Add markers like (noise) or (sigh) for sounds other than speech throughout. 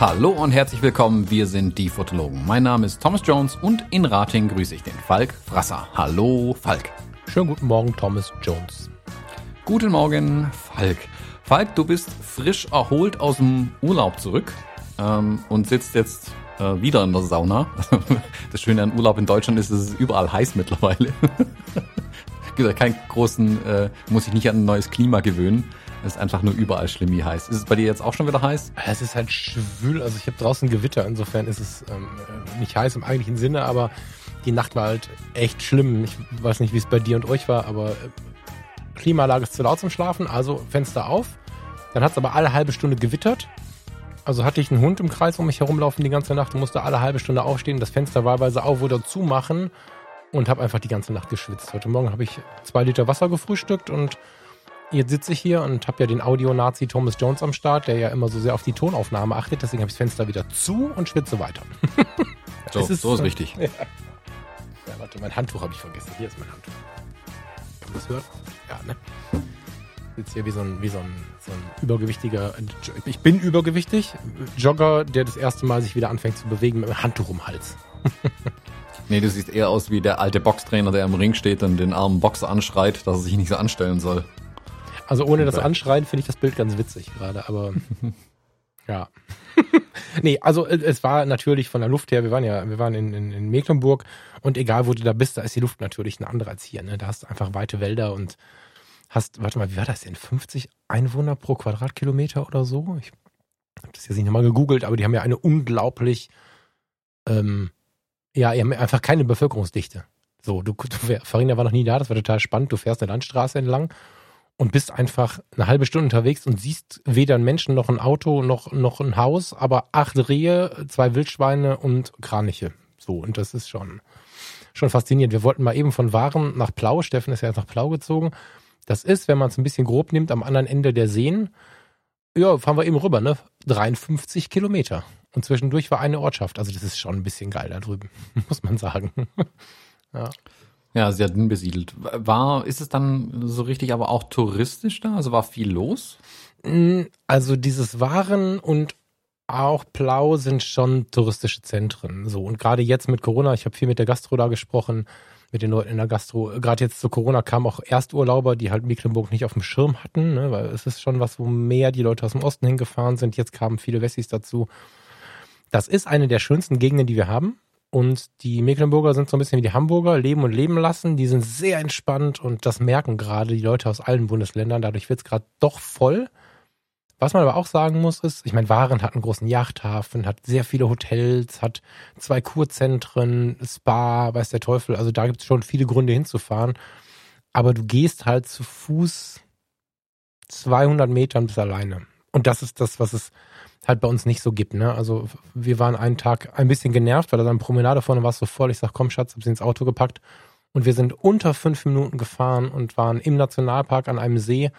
Hallo und herzlich willkommen, wir sind die Fotologen. Mein Name ist Thomas Jones und in Rating grüße ich den Falk Frasser. Hallo Falk. Schönen guten Morgen, Thomas Jones. Guten Morgen, Falk. Falk, du bist frisch erholt aus dem Urlaub zurück ähm, und sitzt jetzt äh, wieder in der Sauna. (laughs) Das Schöne an Urlaub in Deutschland ist, es ist überall heiß mittlerweile. (laughs) Keinen großen, äh, muss ich nicht an ein neues Klima gewöhnen. Es ist einfach nur überall schlimm wie heiß. Ist es bei dir jetzt auch schon wieder heiß? Es ist halt schwül, also ich habe draußen Gewitter, insofern ist es ähm, nicht heiß im eigentlichen Sinne, aber die Nacht war halt echt schlimm. Ich weiß nicht, wie es bei dir und euch war, aber äh, Klimaanlage ist zu laut zum Schlafen, also Fenster auf. Dann hat es aber alle halbe Stunde gewittert. Also hatte ich einen Hund im Kreis um mich herumlaufen die ganze Nacht und musste alle halbe Stunde aufstehen, das Fenster wahlweise auf oder zumachen und habe einfach die ganze Nacht geschwitzt. Heute Morgen habe ich zwei Liter Wasser gefrühstückt und Jetzt sitze ich hier und habe ja den Audio-Nazi Thomas Jones am Start, der ja immer so sehr auf die Tonaufnahme achtet. Deswegen habe ich das Fenster wieder zu und schwitze weiter. (laughs) so, ist, so ist richtig. Ja. ja, warte, mein Handtuch habe ich vergessen. Hier ist mein Handtuch. Kann man das hören? Ja, ne? Ich sitze hier wie so ein, wie so ein, so ein übergewichtiger, ich bin übergewichtig, Jogger, der das erste Mal sich wieder anfängt zu bewegen mit einem Handtuch um den Hals. (laughs) Nee, du siehst eher aus wie der alte Boxtrainer, der im Ring steht und den armen Boxer anschreit, dass er sich nicht so anstellen soll. Also ohne das Anschreien finde ich das Bild ganz witzig gerade, aber (laughs) ja. (laughs) nee, also äh, es war natürlich von der Luft her, wir waren ja, wir waren in, in, in Mecklenburg und egal wo du da bist, da ist die Luft natürlich eine andere als hier. Ne? Da hast du einfach weite Wälder und hast, warte mal, wie war das denn? 50 Einwohner pro Quadratkilometer oder so? Ich habe das jetzt nicht nochmal gegoogelt, aber die haben ja eine unglaublich, ähm, ja, einfach keine Bevölkerungsdichte. So, du, du Farina war noch nie da, das war total spannend. Du fährst eine Landstraße entlang und bist einfach eine halbe Stunde unterwegs und siehst weder einen Menschen noch ein Auto noch, noch ein Haus, aber acht Rehe, zwei Wildschweine und Kraniche. So, und das ist schon, schon faszinierend. Wir wollten mal eben von Waren nach Plau, Steffen ist ja jetzt nach Plau gezogen. Das ist, wenn man es ein bisschen grob nimmt, am anderen Ende der Seen, ja, fahren wir eben rüber, ne? 53 Kilometer. Und zwischendurch war eine Ortschaft. Also das ist schon ein bisschen geil da drüben, (laughs) muss man sagen. (laughs) ja. Ja, sehr dünn besiedelt. War, ist es dann so richtig aber auch touristisch da? Also war viel los? Mm, also dieses Waren und auch Plau sind schon touristische Zentren. So und gerade jetzt mit Corona, ich habe viel mit der Gastro da gesprochen, mit den Leuten in der Gastro. Gerade jetzt zu Corona kamen auch Ersturlauber, die halt Mecklenburg nicht auf dem Schirm hatten, ne, weil es ist schon was, wo mehr die Leute aus dem Osten hingefahren sind. Jetzt kamen viele Wessis dazu. Das ist eine der schönsten Gegenden, die wir haben. Und die Mecklenburger sind so ein bisschen wie die Hamburger, leben und leben lassen. Die sind sehr entspannt und das merken gerade die Leute aus allen Bundesländern. Dadurch wird es gerade doch voll. Was man aber auch sagen muss, ist, ich meine, Waren hat einen großen Yachthafen, hat sehr viele Hotels, hat zwei Kurzentren, Spa, weiß der Teufel. Also da gibt es schon viele Gründe hinzufahren. Aber du gehst halt zu Fuß 200 Metern bis alleine. Und das ist das, was es halt bei uns nicht so gibt. Ne? Also wir waren einen Tag ein bisschen genervt, weil da dann Promenade vorne war so voll. Ich sag, komm Schatz, hab sie ins Auto gepackt. Und wir sind unter fünf Minuten gefahren und waren im Nationalpark an einem See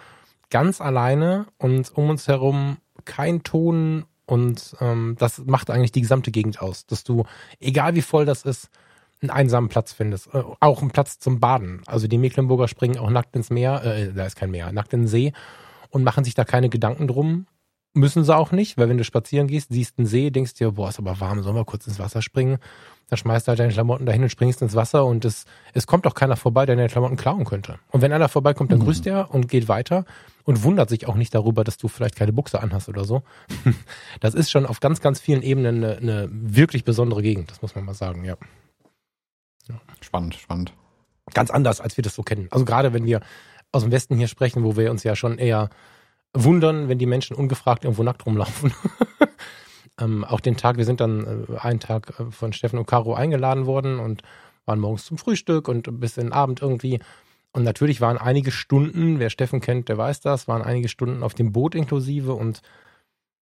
ganz alleine und um uns herum kein Ton und ähm, das macht eigentlich die gesamte Gegend aus, dass du, egal wie voll das ist, einen einsamen Platz findest. Äh, auch einen Platz zum Baden. Also die Mecklenburger springen auch nackt ins Meer, äh, da ist kein Meer, nackt in den See und machen sich da keine Gedanken drum. Müssen sie auch nicht, weil wenn du spazieren gehst, siehst einen See, denkst dir, boah, ist aber warm, sollen wir kurz ins Wasser springen? Dann schmeißt du halt deine Klamotten dahin und springst ins Wasser und es, es kommt auch keiner vorbei, der deine Klamotten klauen könnte. Und wenn einer vorbeikommt, dann mhm. grüßt er und geht weiter und wundert sich auch nicht darüber, dass du vielleicht keine Buchse anhast oder so. (laughs) Das ist schon auf ganz, ganz vielen Ebenen eine, eine wirklich besondere Gegend, das muss man mal sagen, ja. ja. Spannend, spannend. Ganz anders, als wir das so kennen. Also gerade wenn wir aus dem Westen hier sprechen, wo wir uns ja schon eher wundern, wenn die Menschen ungefragt irgendwo nackt rumlaufen. (laughs) ähm, auch den Tag, wir sind dann äh, einen Tag äh, von Steffen und Caro eingeladen worden und waren morgens zum Frühstück und bis in den Abend irgendwie. Und natürlich waren einige Stunden, wer Steffen kennt, der weiß das, waren einige Stunden auf dem Boot inklusive und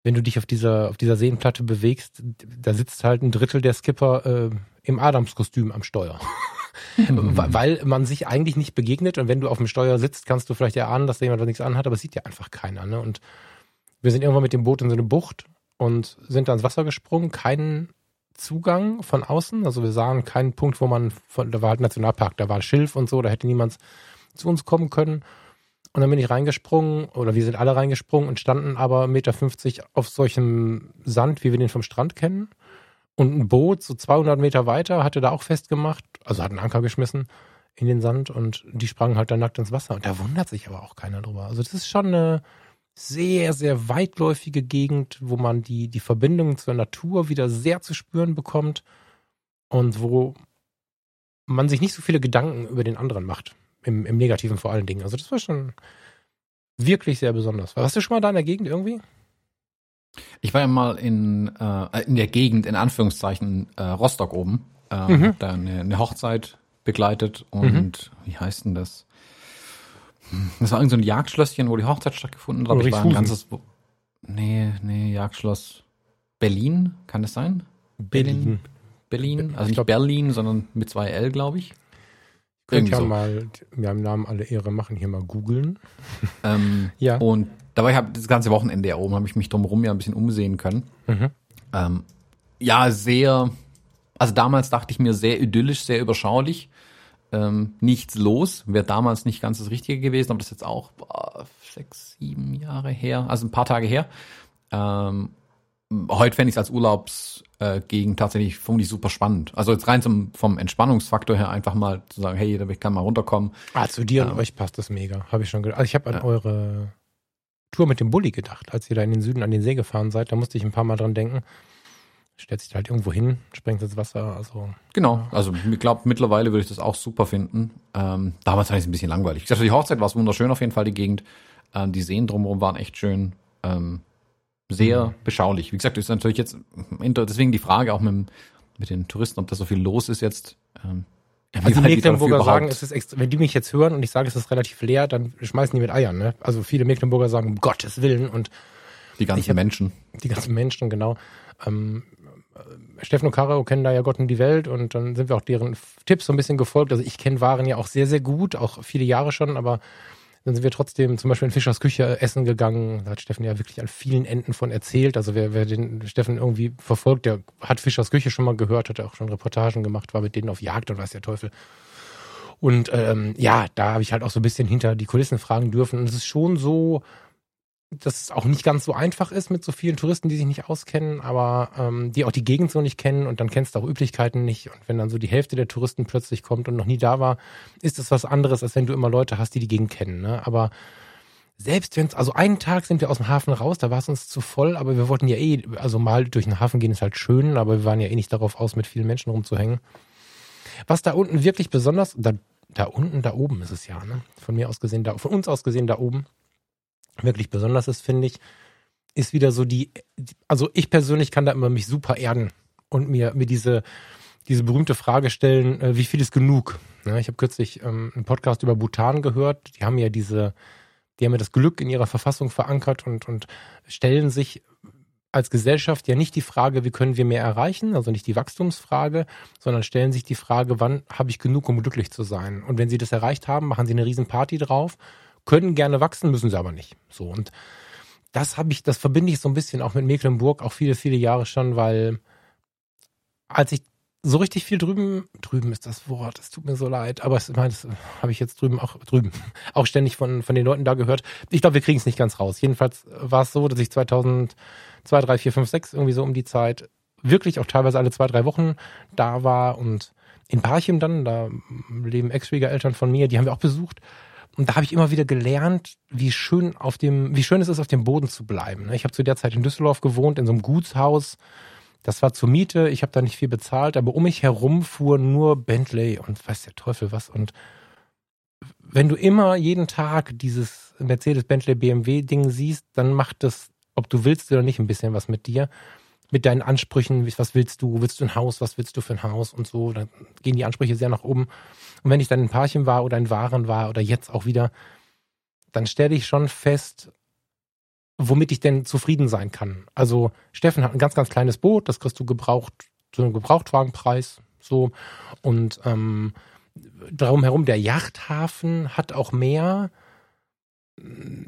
wenn du dich auf dieser, auf dieser Seenplatte bewegst, da sitzt halt ein Drittel der Skipper äh, im Adamskostüm am Steuer. (laughs) weil man sich eigentlich nicht begegnet und wenn du auf dem Steuer sitzt, kannst du vielleicht erahnen, dass da jemand nichts anhat, aber es sieht ja einfach keiner. Ne? Und wir sind irgendwann mit dem Boot in so eine Bucht und sind da ins Wasser gesprungen. Kein Zugang von außen. Also wir sahen keinen Punkt, wo man, von, da war halt Nationalpark, da war Schilf und so, da hätte niemand zu uns kommen können. Und dann bin ich reingesprungen, oder wir sind alle reingesprungen und standen aber 1,50 Meter auf solchem Sand, wie wir den vom Strand kennen. Und ein Boot, so 200 Meter weiter, hatte da auch festgemacht, also hat einen Anker geschmissen in den Sand und die sprangen halt dann nackt ins Wasser. Und da wundert sich aber auch keiner drüber. Also das ist schon eine sehr, sehr weitläufige Gegend, wo man die, die Verbindung zur Natur wieder sehr zu spüren bekommt und wo man sich nicht so viele Gedanken über den anderen macht. Im, im Negativen vor allen Dingen. Also das war schon wirklich sehr besonders. Warst du schon mal da in der Gegend irgendwie? Ich war ja mal in, äh, in der Gegend, in Anführungszeichen, äh, Rostock oben. Äh, mhm. Da eine, eine Hochzeit begleitet und mhm. wie heißt denn das? Das war irgend so ein Jagdschlösschen, wo die Hochzeit stattgefunden hat. Ich war ein ganzes. Nee, nee, Jagdschloss Berlin, kann das sein? Berlin. Berlin, also nicht Berlin, sondern mit zwei L, glaube ich. Könnt ja so. mal, wir haben Namen alle Ehre machen, hier mal googeln. Ähm, (laughs) ja. Und da war ich hab, das ganze Wochenende ja oben, habe ich mich drumherum ja ein bisschen umsehen können. Mhm. Ähm, ja, sehr, also damals dachte ich mir sehr idyllisch, sehr überschaulich ähm, nichts los. Wäre damals nicht ganz das Richtige gewesen, aber das ist jetzt auch boah, sechs, sieben Jahre her, also ein paar Tage her. Ähm, heute fände ich es als Urlaubsgegend äh, tatsächlich vermutlich super spannend. Also jetzt rein zum, vom Entspannungsfaktor her einfach mal zu sagen, hey, ich kann mal runterkommen. Ah, zu dir ähm, und euch passt das mega. Habe ich schon gedacht. Also ich habe an ja. eure Tour mit dem Bulli gedacht, als ihr da in den Süden an den See gefahren seid. Da musste ich ein paar Mal dran denken stellt sich halt irgendwo hin, sprengt ins Wasser. Also genau, also ich glaube mittlerweile würde ich das auch super finden. Ähm, damals fand ich es ein bisschen langweilig. Ich dachte, die Hochzeit war es wunderschön auf jeden Fall die Gegend. Ähm, die Seen drumherum waren echt schön, ähm, sehr mhm. beschaulich. Wie gesagt, ist natürlich jetzt deswegen die Frage auch mit, mit den Touristen, ob da so viel los ist jetzt. Ähm, also die Mecklenburger sagen, es ist wenn die mich jetzt hören und ich sage, es ist relativ leer, dann schmeißen die mit Eiern. Ne? Also viele Mecklenburger sagen, um Gottes Willen und die ganzen hab, Menschen. Die ganzen Menschen, genau. Ähm, Steffen und Caro kennen da ja Gott und die Welt und dann sind wir auch deren Tipps so ein bisschen gefolgt. Also ich kenne Waren ja auch sehr, sehr gut, auch viele Jahre schon, aber dann sind wir trotzdem zum Beispiel in Fischers Küche essen gegangen. Da hat Steffen ja wirklich an vielen Enden von erzählt. Also wer, wer den Steffen irgendwie verfolgt, der hat Fischers Küche schon mal gehört, hat auch schon Reportagen gemacht, war mit denen auf Jagd und weiß der Teufel. Und ähm, ja, da habe ich halt auch so ein bisschen hinter die Kulissen fragen dürfen. Und es ist schon so, dass es auch nicht ganz so einfach ist mit so vielen Touristen, die sich nicht auskennen, aber ähm, die auch die Gegend so nicht kennen und dann kennst du auch Üblichkeiten nicht. Und wenn dann so die Hälfte der Touristen plötzlich kommt und noch nie da war, ist das was anderes, als wenn du immer Leute hast, die die Gegend kennen. Ne? Aber selbst wenn es, also einen Tag sind wir aus dem Hafen raus, da war es uns zu voll, aber wir wollten ja eh, also mal durch den Hafen gehen ist halt schön, aber wir waren ja eh nicht darauf aus, mit vielen Menschen rumzuhängen. Was da unten wirklich besonders, da, da unten, da oben ist es ja, ne? Von mir aus gesehen, da, von uns aus gesehen, da oben wirklich besonders ist, finde ich, ist wieder so die, also ich persönlich kann da immer mich super erden und mir, mir diese, diese berühmte Frage stellen, äh, wie viel ist genug? Ich habe kürzlich ähm, einen Podcast über Bhutan gehört. Die haben ja diese, die haben ja das Glück in ihrer Verfassung verankert und, und stellen sich als Gesellschaft ja nicht die Frage, wie können wir mehr erreichen, also nicht die Wachstumsfrage, sondern stellen sich die Frage, wann habe ich genug, um glücklich zu sein? Und wenn sie das erreicht haben, machen sie eine Riesenparty drauf können gerne wachsen, müssen sie aber nicht. So und das habe ich, das verbinde ich so ein bisschen auch mit Mecklenburg, auch viele, viele Jahre schon, weil als ich so richtig viel drüben, drüben ist das Wort, es tut mir so leid, aber ich meine, das habe ich jetzt drüben auch drüben (laughs) auch ständig von von den Leuten da gehört. Ich glaube, wir kriegen es nicht ganz raus. Jedenfalls war es so, dass ich 2002, 3, 4, 5, 6 irgendwie so um die Zeit wirklich auch teilweise alle zwei, drei Wochen da war und in Parchim dann, da leben Ex-Schwiegereltern von mir, die haben wir auch besucht und da habe ich immer wieder gelernt, wie schön auf dem, wie schön es ist, auf dem Boden zu bleiben. Ne? Ich habe zu der Zeit in Düsseldorf gewohnt, in so einem Gutshaus. Das war zur Miete, ich habe da nicht viel bezahlt, aber um mich herum fuhr nur Bentley und weiß der Teufel was. Und wenn du immer jeden Tag dieses Mercedes, Bentley, BMW-Ding siehst, dann macht das, ob du willst oder nicht, ein bisschen was mit dir mit deinen Ansprüchen, was willst du, willst du ein Haus, was willst du für ein Haus und so, dann gehen die Ansprüche sehr nach oben. Und wenn ich dann in Parchim war oder in Waren war oder jetzt auch wieder, dann stelle ich schon fest, womit ich denn zufrieden sein kann. Also Steffen hat ein ganz, ganz kleines Boot, das kriegst du gebraucht, zu einem Gebrauchtwagenpreis, so. Und ähm, darum herum der Yachthafen hat auch mehr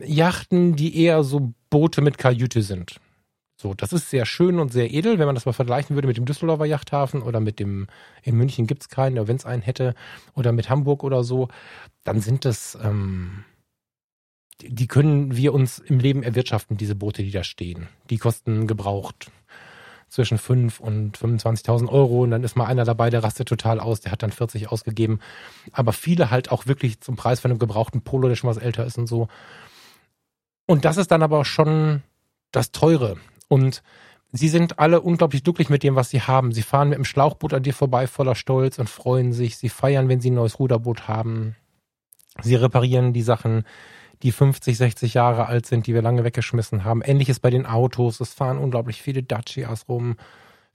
Yachten, die eher so Boote mit Kajüte sind So, das ist sehr schön und sehr edel, wenn man das mal vergleichen würde mit dem Düsseldorfer Yachthafen oder mit dem, in München gibt's keinen, aber wenn es einen hätte, oder mit Hamburg oder so, dann sind das, ähm, die können wir uns im Leben erwirtschaften, diese Boote, die da stehen. Die kosten gebraucht zwischen 5 und 25.000 Euro und dann ist mal einer dabei, der rastet total aus, der hat dann 40 ausgegeben. Aber viele halt auch wirklich zum Preis von einem gebrauchten Polo, der schon was älter ist und so. Und das ist dann aber schon das Teure. Und sie sind alle unglaublich glücklich mit dem, was sie haben. Sie fahren mit dem Schlauchboot an dir vorbei voller Stolz und freuen sich. Sie feiern, wenn sie ein neues Ruderboot haben. Sie reparieren die Sachen die 50, 60 Jahre alt sind, die wir lange weggeschmissen haben. Ähnliches bei den Autos. Es fahren unglaublich viele Dacias rum.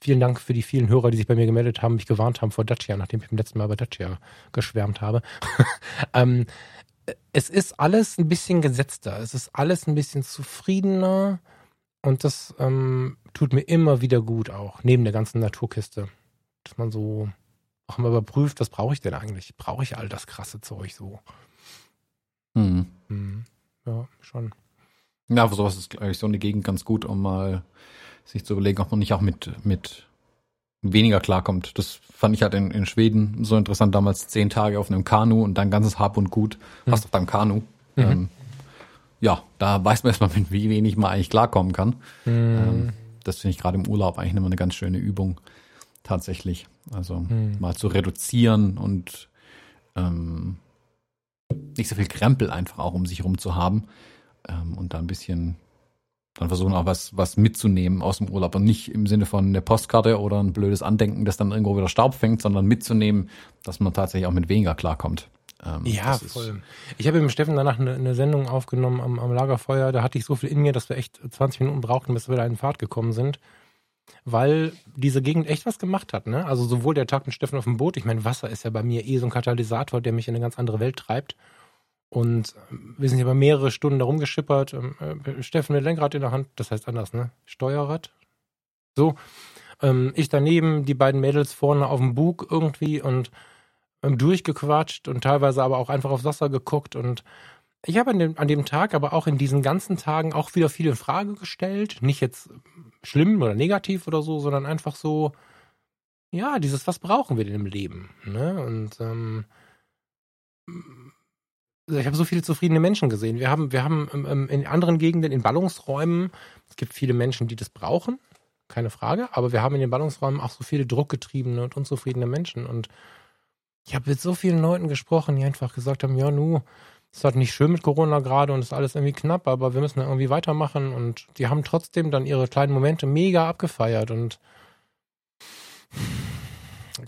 Vielen Dank für die vielen Hörer, die sich bei mir gemeldet haben, mich gewarnt haben vor Dacia, nachdem ich beim letzten Mal über Dacia geschwärmt habe. (laughs) ähm, es ist alles ein bisschen gesetzter. Es ist alles ein bisschen zufriedener. Und das ähm, tut mir immer wieder gut auch, neben der ganzen Naturkiste. Dass man so auch mal überprüft, was brauche ich denn eigentlich? Brauche ich all das krasse Zeug so? Hm. Hm. Ja, schon. Ja, für sowas ist, glaube ich, so eine Gegend ganz gut, um mal sich zu überlegen, ob man nicht auch mit, mit weniger klarkommt. Das fand ich halt in, in Schweden so interessant, damals zehn Tage auf einem Kanu und dein ganzes Hab und Gut mhm. hast auf deinem Kanu. Mhm. Ähm, ja, da weiß man erstmal, (laughs) mit wie wenig man eigentlich klarkommen kann. Mhm. Ähm, das finde ich gerade im Urlaub eigentlich immer eine ganz schöne Übung. Tatsächlich. Also mhm. mal zu reduzieren und ähm, nicht so viel Krempel einfach auch um sich rum zu haben ähm, und da ein bisschen dann versuchen auch was, was mitzunehmen aus dem Urlaub und nicht im Sinne von eine Postkarte oder ein blödes Andenken, das dann irgendwo wieder Staub fängt, sondern mitzunehmen, dass man tatsächlich auch mit weniger klarkommt. Ähm, ja, voll. Ich habe mit Steffen danach eine, eine Sendung aufgenommen am, am, Lagerfeuer. Da hatte ich so viel in mir, dass wir echt 20 Minuten brauchten, bis wir da in Fahrt gekommen sind. Weil diese Gegend echt was gemacht hat, ne? Also sowohl der Tag mit Steffen auf dem Boot, ich meine, Wasser ist ja bei mir eh so ein Katalysator, der mich in eine ganz andere Welt treibt. Und ähm, wir sind hier über mehrere Stunden da rumgeschippert. Ähm, äh, Steffen mit Lenkrad in der Hand, das heißt anders, ne? Steuerrad. So. Ähm, ich daneben, die beiden Mädels vorne auf dem Bug irgendwie und durchgequatscht und teilweise aber auch einfach aufs Wasser geguckt. Und ich habe an dem, an dem Tag, aber auch in diesen ganzen Tagen auch wieder viele Fragen gestellt. Nicht jetzt schlimm oder negativ oder so, sondern einfach so, ja, dieses, was brauchen wir denn im Leben? Ne? Und ähm, ich habe so viele zufriedene Menschen gesehen. Wir haben, wir haben ähm, ähm, in anderen Gegenden, in Ballungsräumen, es gibt viele Menschen, die das brauchen, keine Frage, aber wir haben in den Ballungsräumen auch so viele druckgetriebene und unzufriedene Menschen. Und ich habe mit so vielen Leuten gesprochen, die einfach gesagt haben, ja, nu, es ist halt nicht schön mit Corona gerade und es ist alles irgendwie knapp, aber wir müssen da irgendwie weitermachen. Und die haben trotzdem dann ihre kleinen Momente mega abgefeiert und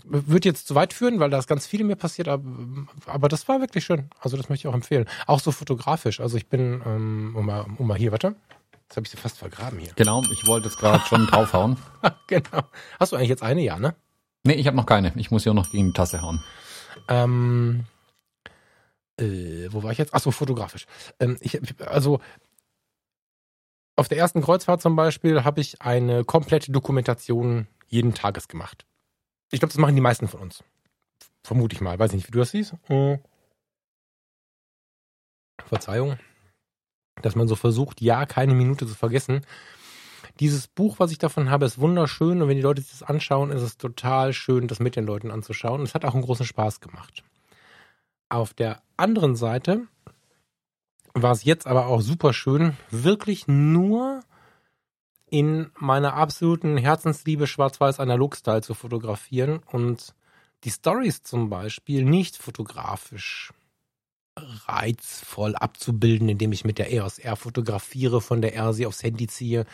wird jetzt zu weit führen, weil da ist ganz viel mir passiert, aber, aber das war wirklich schön. Also das möchte ich auch empfehlen. Auch so fotografisch. Also ich bin, ähm, um, mal, um mal hier, warte. Jetzt habe ich sie fast vergraben hier. Genau, ich wollte jetzt gerade schon (laughs) draufhauen. genau. Hast du eigentlich jetzt eine, ja, ne? Nee, ich habe noch keine. Ich muss ja noch gegen die Tasse hauen. Ähm, äh, wo war ich jetzt? Achso, fotografisch. Ähm, ich, also auf der ersten Kreuzfahrt zum Beispiel habe ich eine komplette Dokumentation jeden Tages gemacht. Ich glaube, das machen die meisten von uns. Vermute ich mal. Weiß nicht, wie du das siehst. Hm. Verzeihung. Dass man so versucht, ja, keine Minute zu vergessen. Dieses Buch, was ich davon habe, ist wunderschön und wenn die Leute sich das anschauen, ist es total schön, das mit den Leuten anzuschauen. Und es hat auch einen großen Spaß gemacht. Auf der anderen Seite war es jetzt aber auch super schön, wirklich nur in meiner absoluten Herzensliebe Schwarz-Weiß Analog-Style zu fotografieren und die Stories zum Beispiel nicht fotografisch reizvoll abzubilden, indem ich mit der EOS R fotografiere, von der R sie aufs Handy ziehe,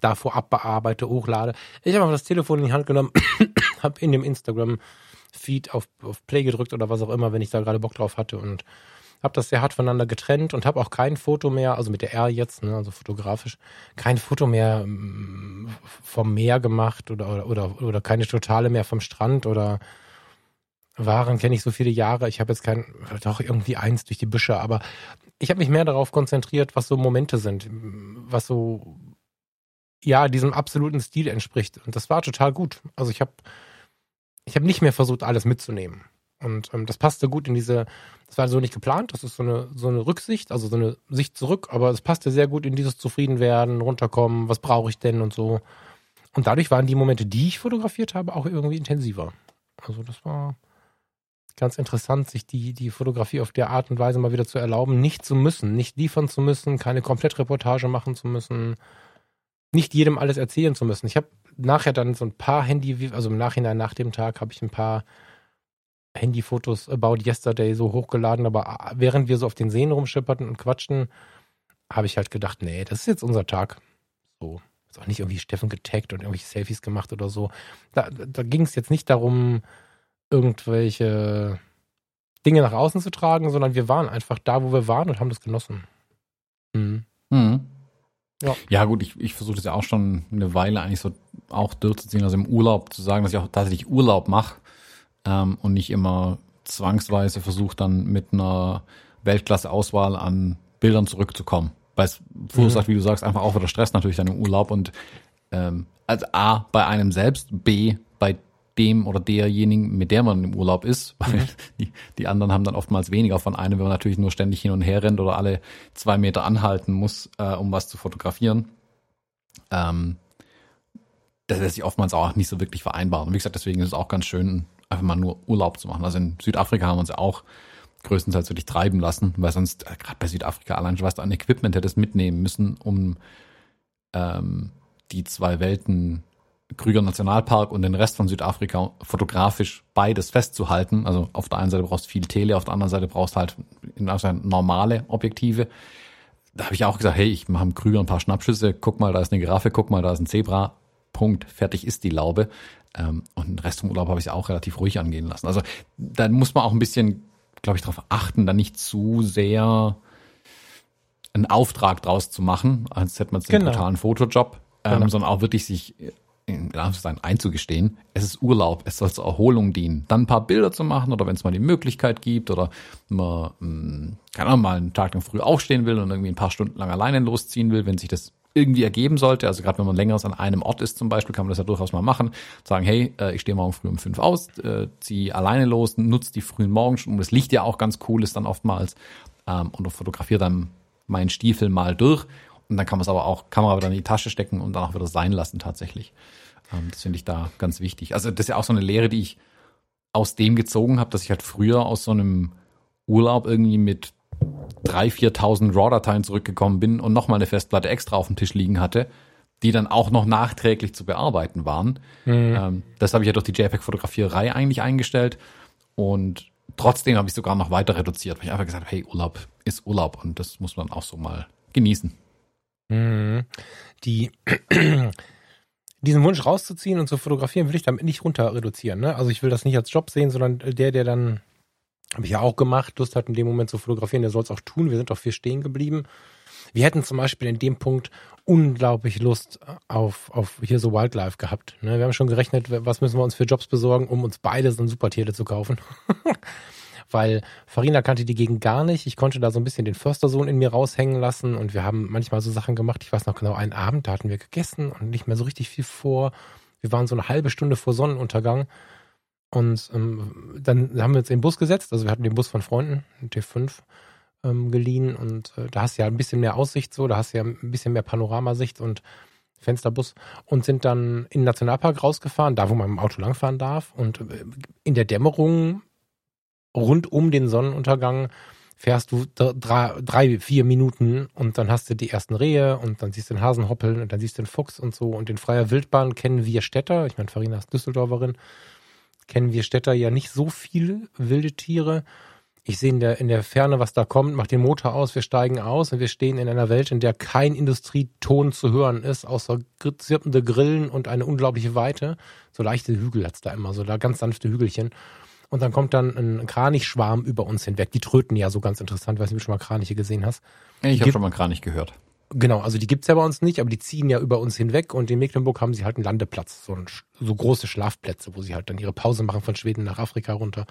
davor abbearbeite, hochlade. Ich habe das Telefon in die Hand genommen, (coughs) habe in dem Instagram-Feed auf, auf Play gedrückt oder was auch immer, wenn ich da gerade Bock drauf hatte und habe das sehr hart voneinander getrennt und habe auch kein Foto mehr, also mit der R jetzt, ne, also fotografisch, kein Foto mehr mm, vom Meer gemacht oder, oder, oder keine totale mehr vom Strand oder Waren kenne ich so viele Jahre. Ich habe jetzt kein, doch irgendwie eins durch die Büsche, aber ich habe mich mehr darauf konzentriert, was so Momente sind, was so, ja, diesem absoluten Stil entspricht. Und das war total gut. Also ich habe ich habe nicht mehr versucht, alles mitzunehmen. Und ähm, das passte gut in diese, das war so nicht geplant, das ist so eine, so eine Rücksicht, also so eine Sicht zurück, aber es passte sehr gut in dieses Zufriedenwerden, runterkommen, was brauche ich denn und so. Und dadurch waren die Momente, die ich fotografiert habe, auch irgendwie intensiver. Also das war ganz interessant, sich die, die Fotografie auf der Art und Weise mal wieder zu erlauben, nicht zu müssen, nicht liefern zu müssen, keine Komplettreportage machen zu müssen, nicht jedem alles erzählen zu müssen. Ich habe nachher dann so ein paar Handy, also im Nachhinein nach dem Tag habe ich ein paar Handyfotos about yesterday so hochgeladen, aber während wir so auf den Seen rumschipperten und quatschten, habe ich halt gedacht, nee, das ist jetzt unser Tag. So. Ist auch nicht irgendwie Steffen getaggt und irgendwelche Selfies gemacht oder so. Da, da ging es jetzt nicht darum, irgendwelche Dinge nach außen zu tragen, sondern wir waren einfach da, wo wir waren und haben das genossen. Mhm. Mhm. Ja. ja, gut, ich, ich versuche das ja auch schon eine Weile eigentlich so auch durchzuziehen, also im Urlaub zu sagen, dass ich auch tatsächlich Urlaub mache ähm, und nicht immer zwangsweise versuche dann mit einer Weltklasse-Auswahl an Bildern zurückzukommen. Weil es verursacht, mhm. wie du sagst, einfach auch wieder Stress natürlich dann im Urlaub und ähm, also A, bei einem selbst, B, dem oder derjenigen, mit der man im Urlaub ist, weil mhm. (laughs) die, die anderen haben dann oftmals weniger von einem, wenn man natürlich nur ständig hin und her rennt oder alle zwei Meter anhalten muss, äh, um was zu fotografieren. Ähm, das lässt sich oftmals auch nicht so wirklich vereinbaren. Und wie gesagt, deswegen ist es auch ganz schön, einfach mal nur Urlaub zu machen. Also in Südafrika haben wir uns ja auch größtenteils wirklich treiben lassen, weil sonst, äh, gerade bei Südafrika allein schon was du an Equipment hättest mitnehmen müssen, um ähm, die zwei Welten Krüger Nationalpark und den Rest von Südafrika fotografisch beides festzuhalten. Also auf der einen Seite brauchst du viel Tele, auf der anderen Seite brauchst du halt normale Objektive. Da habe ich auch gesagt, hey, ich mache im Krüger ein paar Schnappschüsse, guck mal, da ist eine Giraffe, guck mal, da ist ein Zebra, Punkt, fertig ist die Laube. Ähm, und den Rest vom Urlaub habe ich auch relativ ruhig angehen lassen. Also da muss man auch ein bisschen, glaube ich, darauf achten, da nicht zu sehr einen Auftrag draus zu machen, als hätte man es genau. einen totalen Fotojob, ähm, genau. sondern auch wirklich sich in Anführungszeichen einzugestehen, es ist Urlaub, es soll zur Erholung dienen. Dann ein paar Bilder zu machen oder wenn es mal die Möglichkeit gibt oder man, hm, keine Ahnung, mal einen Tag lang früh aufstehen will und irgendwie ein paar Stunden lang alleine losziehen will, wenn sich das irgendwie ergeben sollte. Also gerade wenn man längeres an einem Ort ist zum Beispiel, kann man das ja durchaus mal machen. Sagen, hey, äh, ich stehe morgen früh um fünf aus, äh, ziehe alleine los, nutze die frühen Morgenstunden. Das Licht ja auch ganz cool ist dann oftmals ähm, und fotografiere dann meinen Stiefel mal durch und dann kann man es aber auch Kamera wieder in die Tasche stecken und dann auch wieder sein lassen tatsächlich. Ähm, das finde ich da ganz wichtig. Also das ist ja auch so eine Lehre, die ich aus dem gezogen habe, dass ich halt früher aus so einem Urlaub irgendwie mit 3.000, 4.000 RAW-Dateien zurückgekommen bin und nochmal eine Festplatte extra auf dem Tisch liegen hatte, die dann auch noch nachträglich zu bearbeiten waren. Mhm. Ähm, das habe ich ja durch die JPEG-Fotografierei eigentlich eingestellt und trotzdem habe ich sogar noch weiter reduziert, weil ich einfach gesagt habe, hey, Urlaub ist Urlaub und das muss man auch so mal genießen. Mhm. Die, (clears throat) diesen Wunsch rauszuziehen und zu fotografieren, will ich damit nicht runter reduzieren. Ne? Also ich will das nicht als Job sehen, sondern der, der dann, habe ich ja auch gemacht, Lust hat in dem Moment zu fotografieren, der soll es auch tun. Wir sind auch viel stehen geblieben. Wir hätten zum Beispiel in dem Punkt unglaublich Lust auf, auf hier so Wildlife gehabt. Ne? Wir haben schon gerechnet, was müssen wir uns für Jobs besorgen, um uns beide so ein Supertiere zu kaufen. (laughs) weil Farina kannte die Gegend gar nicht. Ich konnte da so ein bisschen den Förstersohn in mir raushängen lassen und wir haben manchmal so Sachen gemacht. Ich weiß noch genau, einen Abend, da hatten wir gegessen und nicht mehr so richtig viel vor. Wir waren so eine halbe Stunde vor Sonnenuntergang und ähm, dann haben wir uns in den Bus gesetzt. Also wir hatten den Bus von Freunden, T5 ähm, geliehen und äh, da hast du ja ein bisschen mehr Aussicht so, da hast du ja ein bisschen mehr Panoramasicht und Fensterbus und sind dann in den Nationalpark rausgefahren, da wo man im Auto langfahren darf. Und äh, in der Dämmerung rund um den Sonnenuntergang fährst du drei, drei, vier Minuten und dann hast du die ersten Rehe und dann siehst du den Hasen hoppeln und dann siehst du den Fuchs und so. Und in freier Wildbahn kennen wir Städter, ich meine, Farina ist Düsseldorferin, kennen wir Städter ja nicht so viele wilde Tiere. Ich sehe in der, in der Ferne, was da kommt, mach den Motor aus, wir steigen aus und wir stehen in einer Welt, in der kein Industrieton zu hören ist, außer zirpende Grillen und eine unglaubliche Weite. So leichte Hügel hat's da immer, so da ganz sanfte Hügelchen. Und dann kommt dann ein Kranichschwarm über uns hinweg. Die tröten ja so ganz interessant. Weiß nicht, ob du schon mal Kraniche gesehen hast. Ich habe schon mal Kranich gehört. Genau, also die gibt's ja bei uns nicht, aber die ziehen ja über uns hinweg und in Mecklenburg haben sie halt einen Landeplatz, so, ein, so große Schlafplätze, wo sie halt dann ihre Pause machen von Schweden nach Afrika runter.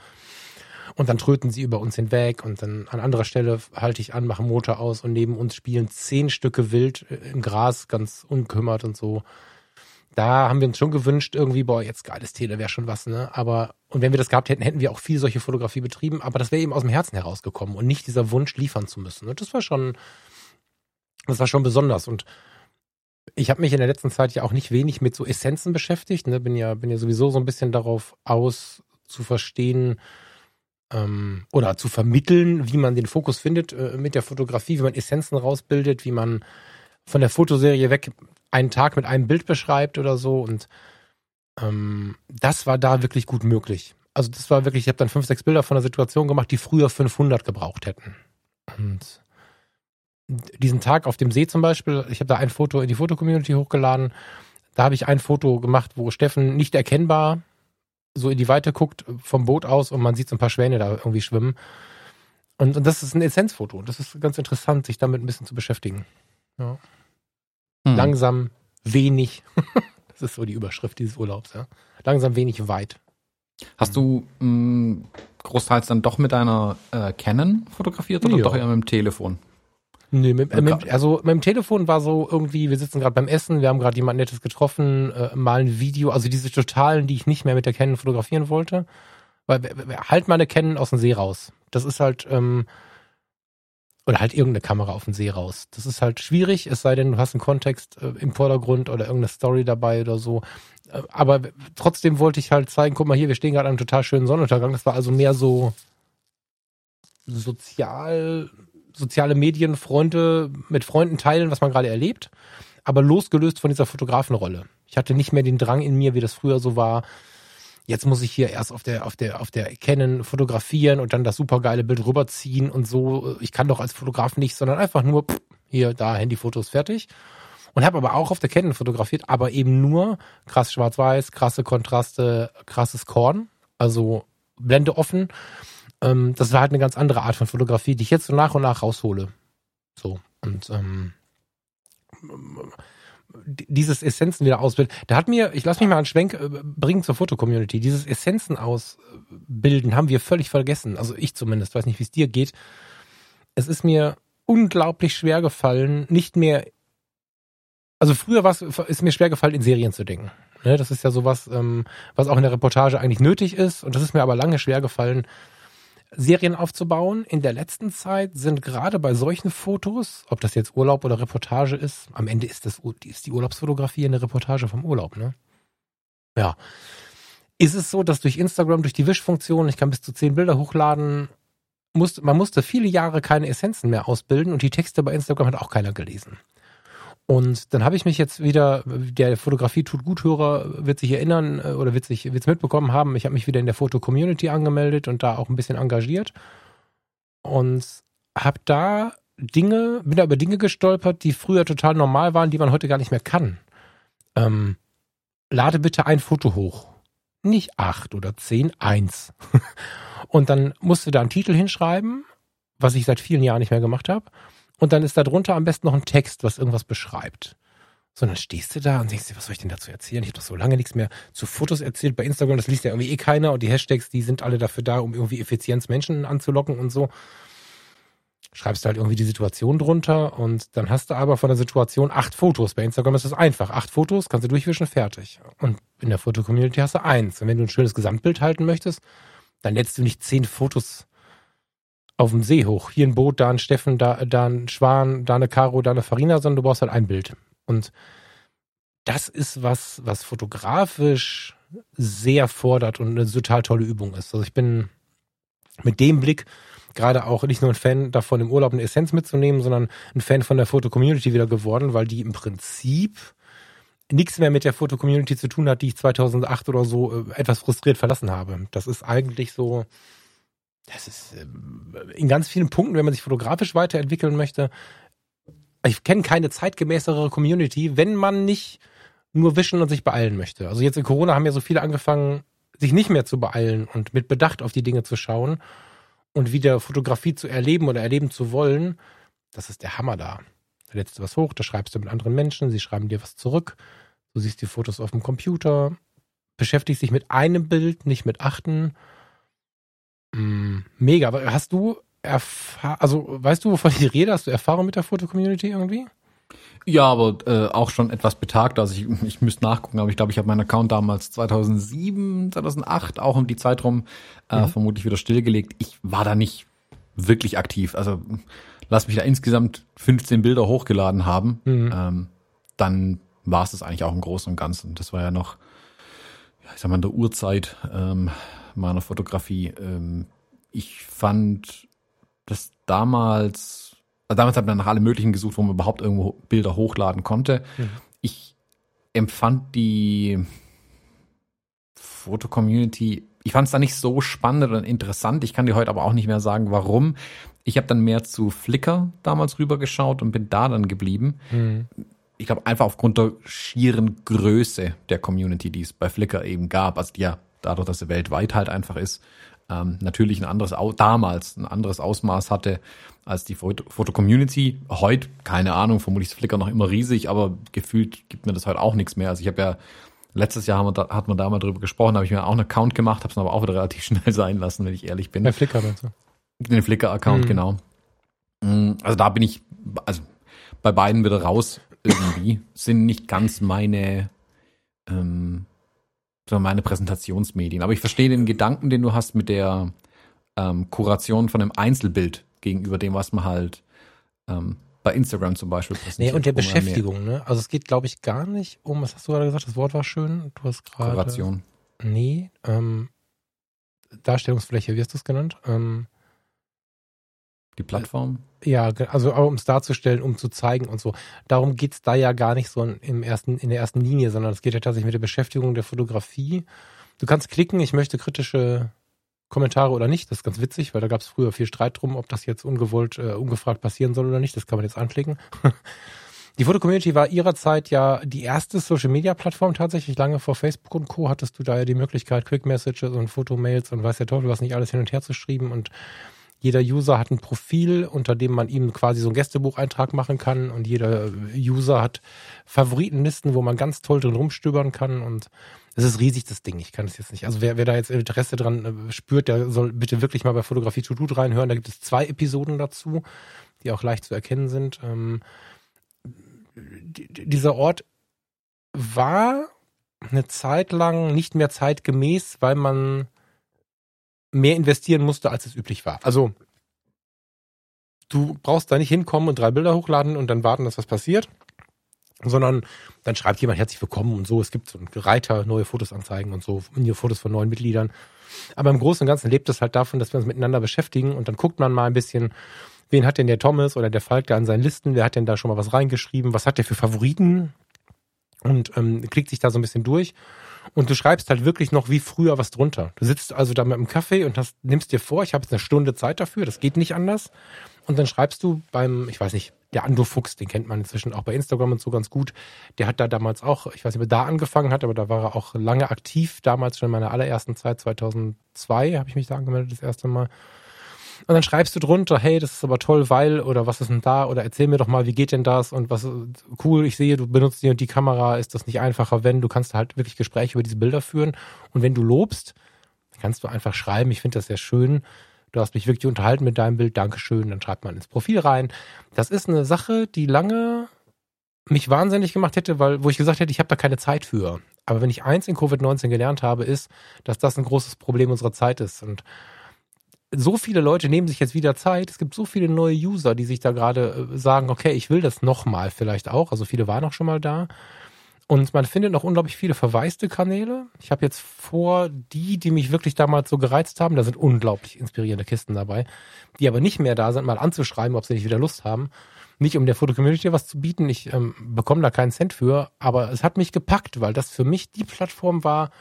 Und dann tröten sie über uns hinweg und dann an anderer Stelle halte ich an, mache Motor aus und neben uns spielen zehn Stücke wild im Gras, ganz unkümmert und so da haben wir uns schon gewünscht, irgendwie, boah, jetzt geiles Tele wäre schon was, ne? Aber, und wenn wir das gehabt hätten, hätten wir auch viel solche Fotografie betrieben, aber das wäre eben aus dem Herzen herausgekommen und nicht dieser Wunsch liefern zu müssen. Und das war schon, das war schon besonders. Und ich habe mich in der letzten Zeit ja auch nicht wenig mit so Essenzen beschäftigt, ne? Bin ja, bin ja sowieso so ein bisschen darauf aus zu verstehen, ähm, oder zu vermitteln, wie man den Fokus findet äh, mit der Fotografie, wie man Essenzen rausbildet, wie man von der Fotoserie weg einen Tag mit einem Bild beschreibt oder so. Und ähm, das war da wirklich gut möglich. Also das war wirklich, ich habe dann fünf, sechs Bilder von der Situation gemacht, die früher 500 gebraucht hätten. Und diesen Tag auf dem See zum Beispiel, ich habe da ein Foto in die Fotocommunity hochgeladen. Da habe ich ein Foto gemacht, wo Steffen nicht erkennbar so in die Weite guckt vom Boot aus und man sieht so ein paar Schwäne da irgendwie schwimmen. Und, und das ist ein Essenzfoto. Das ist ganz interessant, sich damit ein bisschen zu beschäftigen. Ja. Hm. Langsam, wenig. (laughs) das ist so die Überschrift dieses Urlaubs, ja. Langsam, wenig, weit. Hast du mh, hm, großteils dann doch mit deiner äh, Canon fotografiert oder ja. doch eher mit dem Telefon? Nee, mit, mit, also mit dem Telefon war so irgendwie, wir sitzen gerade beim Essen, wir haben gerade jemand Nettes getroffen, äh, mal ein Video, also diese Totalen, die ich nicht mehr mit der Canon fotografieren wollte. Weil halt mal eine Canon aus dem See raus. Das ist halt, ähm, oder halt irgendeine Kamera auf dem See raus. Das ist halt schwierig, es sei denn, du hast einen Kontext äh, im Vordergrund oder irgendeine Story dabei oder so. Äh, aber trotzdem wollte ich halt zeigen, guck mal hier, wir stehen gerade an einem total schönen Sonnenuntergang. Das war also mehr so sozial, soziale Medien, Freunde, mit Freunden teilen, was man gerade erlebt, aber losgelöst von dieser Fotografenrolle. Ich hatte nicht mehr den Drang in mir, wie das früher so war, jetzt muss ich hier erst auf der, auf der, auf der Canon fotografieren und dann das supergeile Bild rüberziehen und so. Ich kann doch als Fotograf nicht, sondern einfach nur pff, hier, da, Handyfotos fertig. Und habe aber auch auf der Canon fotografiert, aber eben nur krass schwarz-weiß, krasse Kontraste, krasses Korn, also Blende offen. Ähm, das war halt eine ganz andere Art von Fotografie, die ich jetzt so nach und nach raushole. So. Und ähm, dieses Essenzen wieder ausbilden. Da hat mir, ich lass mich mal einen Schwenk äh, bringen zur Fotocommunity. Dieses Essenzen ausbilden haben wir völlig vergessen. Also ich zumindest, weiß nicht, wie es dir geht. Es ist mir unglaublich schwer gefallen, nicht mehr. Also früher war es ist mir schwer gefallen, in Serien zu denken. Ne, das ist ja sowas, ähm, was auch in der Reportage eigentlich nötig ist. Und das ist mir aber lange schwer gefallen, Serien aufzubauen. In der letzten Zeit sind gerade bei solchen Fotos, ob das jetzt Urlaub oder Reportage ist, am Ende ist das ist die Urlaubsfotografie eine Reportage vom Urlaub, ne? Ja. Ist es so, dass durch Instagram, durch die Wischfunktion, ich kann bis zu zehn Bilder hochladen, musste, man musste viele Jahre keine Essenzen mehr ausbilden und die Texte bei Instagram hat auch keiner gelesen. Und dann habe ich mich jetzt wieder, der Fotografie tut Guthörer wird sich erinnern äh, oder wird sich wird's mitbekommen haben, ich habe mich wieder in der Foto-Community angemeldet und da auch ein bisschen engagiert und habe da Dinge, bin da über Dinge gestolpert, die früher total normal waren, die man heute gar nicht mehr kann. Ähm, lade bitte ein Foto hoch. Nicht acht oder zehn, eins. (laughs) und dann musst du da einen Titel hinschreiben, was ich seit vielen Jahren nicht mehr gemacht habe. Und dann ist da drunter am besten noch ein Text, was irgendwas beschreibt. So, dann stehst du da und denkst dir, was soll ich denn dazu erzählen? Ich habe doch so lange nichts mehr zu Fotos erzählt bei Instagram. Das liest ja irgendwie eh keiner. Und die Hashtags, die sind alle dafür da, um irgendwie Effizienz Menschen anzulocken und so. Schreibst du halt irgendwie die Situation drunter und dann hast du aber von der Situation acht Fotos. Bei Instagram ist das einfach. Acht Fotos kannst du durchwischen, fertig. Und in der Fotocommunity hast du eins. Und wenn du ein schönes Gesamtbild halten möchtest, dann lädst du nicht zehn Fotos auf dem See hoch. Hier ein Boot, da ein Steffen, da, da ein Schwan, da eine Karo, da eine Farina, sondern du brauchst halt ein Bild. Und das ist was, was fotografisch sehr fordert und eine total tolle Übung ist. Also ich bin mit dem Blick gerade auch nicht nur ein Fan davon, im Urlaub eine Essenz mitzunehmen, sondern ein Fan von der Foto-Community wieder geworden, weil die im Prinzip nichts mehr mit der Foto-Community zu tun hat, die ich 2008 oder so äh, etwas frustriert verlassen habe. Das ist eigentlich so, das ist ähm, in ganz vielen Punkten, wenn man sich fotografisch weiterentwickeln möchte. Ich kenne keine zeitgemäßere Community, wenn man nicht nur wischen und sich beeilen möchte. Also jetzt in Corona haben ja so viele angefangen, sich nicht mehr zu beeilen und mit Bedacht auf die Dinge zu schauen und wieder Fotografie zu erleben oder erleben zu wollen. Das ist der Hammer da. Da lädst du was hoch, da schreibst du mit anderen Menschen, sie schreiben dir was zurück. Du siehst die Fotos auf dem Computer, beschäftigst dich mit einem Bild, nicht mit achten mega. Aber hast du Erfahrung, also weißt du, wovon ich rede? Hast du Erfahrung mit der Foto-Community irgendwie? Ja, aber äh, auch schon etwas betagt. Also ich, ich müsste nachgucken, aber ich glaube, ich habe meinen Account damals 2007, 2008 auch um die Zeit rum äh, mhm. vermutlich wieder stillgelegt. Ich war da nicht wirklich aktiv. Also lass mich da insgesamt 15 Bilder hochgeladen haben. Mhm. Ähm, dann war es das eigentlich auch im Großen und Ganzen. Das war ja noch, ja, ich sag mal, in der Urzeit ähm, meiner Fotografie. Ähm, ich fand das damals, also damals hat man nach allem Möglichen gesucht, wo man überhaupt irgendwo Bilder hochladen konnte. Mhm. Ich empfand die Foto-Community, ich fand es da nicht so spannend und interessant. Ich kann dir heute aber auch nicht mehr sagen, warum. Ich habe dann mehr zu Flickr damals rübergeschaut und bin da dann geblieben. Mhm ich glaube, einfach aufgrund der schieren Größe der Community, die es bei Flickr eben gab, also die ja dadurch, dass sie weltweit halt einfach ist, ähm, natürlich ein anderes, damals ein anderes Ausmaß hatte als die Foto-Community. Heute, keine Ahnung, vermutlich ist Flickr noch immer riesig, aber gefühlt gibt mir das heute auch nichts mehr. Also ich habe ja, letztes Jahr haben wir da, hat man da mal drüber gesprochen, habe ich mir auch einen Account gemacht, habe es aber auch wieder relativ (laughs) schnell sein lassen, wenn ich ehrlich bin. Bei Flickr meinst du? Den Flickr-Account, mhm. genau. Mm, also da bin ich, also bei beiden wieder raus irgendwie, sind nicht ganz meine, ähm, sondern meine Präsentationsmedien. Aber ich verstehe den Gedanken, den du hast mit der ähm, Kuration von einem Einzelbild gegenüber dem, was man halt ähm, bei Instagram zum Beispiel präsentiert. Nee, und der Beschäftigung, ne? Also es geht, glaube ich, gar nicht um, was hast du gerade gesagt? Das Wort war schön. Du hast gerade. Kuration. Nee, ähm, Darstellungsfläche, wie hast du es genannt? Ähm, die Plattform? Ja, also um es darzustellen, um zu zeigen und so. Darum geht's da ja gar nicht so im ersten, in der ersten Linie, sondern es geht ja tatsächlich mit der Beschäftigung der Fotografie. Du kannst klicken, ich möchte kritische Kommentare oder nicht. Das ist ganz witzig, weil da gab es früher viel Streit drum, ob das jetzt ungewollt, äh, ungefragt passieren soll oder nicht. Das kann man jetzt anklicken. (laughs) Die Fotocommunity war ihrer Zeit ja die erste Social-Media-Plattform tatsächlich. Lange vor Facebook und Co. hattest du da ja die Möglichkeit, Quick-Messages und Fotomails und weiß der Teufel was nicht alles hin und her zu schreiben und jeder User hat ein Profil, unter dem man ihm quasi so einen Gästebucheintrag machen kann und jeder User hat Favoritenlisten, wo man ganz toll drin rumstöbern kann und es ist riesig, das Ding. Ich kann es jetzt nicht. Also wer, wer da jetzt Interesse dran äh, spürt, der soll bitte wirklich mal bei Fotografie to do reinhören. Da gibt es zwei Episoden dazu, die auch leicht zu erkennen sind. Ähm, dieser Ort war eine Zeit lang nicht mehr zeitgemäß, weil man mehr investieren musste, als es üblich war. Also du brauchst da nicht hinkommen und drei Bilder hochladen und dann warten, dass was passiert, sondern dann schreibt jemand herzlich willkommen und so. Es gibt so einen Reiter, neue Fotos anzeigen und so, neue Fotos von neuen Mitgliedern. Aber im Großen und Ganzen lebt es halt davon, dass wir uns miteinander beschäftigen und dann guckt man mal ein bisschen, wen hat denn der Thomas oder der Falk da an seinen Listen, wer hat denn da schon mal was reingeschrieben, was hat der für Favoriten und ähm, klickt sich da so ein bisschen durch und du schreibst halt wirklich noch wie früher was drunter. Du sitzt also da mit dem Kaffee und hast, nimmst dir vor, ich habe jetzt eine Stunde Zeit dafür, das geht nicht anders. Und dann schreibst du beim, ich weiß nicht, der Ando Fuchs, den kennt man inzwischen auch bei Instagram und so ganz gut. Der hat da damals auch, ich weiß nicht, ob er da angefangen hat, aber da war er auch lange aktiv. Damals schon in meiner allerersten Zeit, 2002, habe ich mich da angemeldet das erste Mal. Und dann schreibst du drunter, hey, das ist aber toll, weil, oder was ist denn da, oder erzähl mir doch mal, wie geht denn das? Und was, cool, ich sehe, du benutzt die und die Kamera, ist das nicht einfacher, wenn, du kannst halt wirklich Gespräche über diese Bilder führen. Und wenn du lobst, kannst du einfach schreiben, ich finde das sehr schön, du hast mich wirklich unterhalten mit deinem Bild, Dankeschön, dann schreibt man ins Profil rein. Das ist eine Sache, die lange mich wahnsinnig gemacht hätte, weil, wo ich gesagt hätte, ich habe da keine Zeit für. Aber wenn ich eins in Covid-19 gelernt habe, ist, dass das ein großes Problem unserer Zeit ist. Und so viele Leute nehmen sich jetzt wieder Zeit. Es gibt so viele neue User, die sich da gerade äh, sagen, okay, ich will das nochmal vielleicht auch. Also viele waren auch schon mal da. Und man findet noch unglaublich viele verwaiste Kanäle. Ich habe jetzt vor, die, die mich wirklich damals so gereizt haben, da sind unglaublich inspirierende Kisten dabei, die aber nicht mehr da sind, mal anzuschreiben, ob sie nicht wieder Lust haben. Nicht um der Foto-Community was zu bieten, ich ähm, bekomme da keinen Cent für, aber es hat mich gepackt, weil das für mich die Plattform war,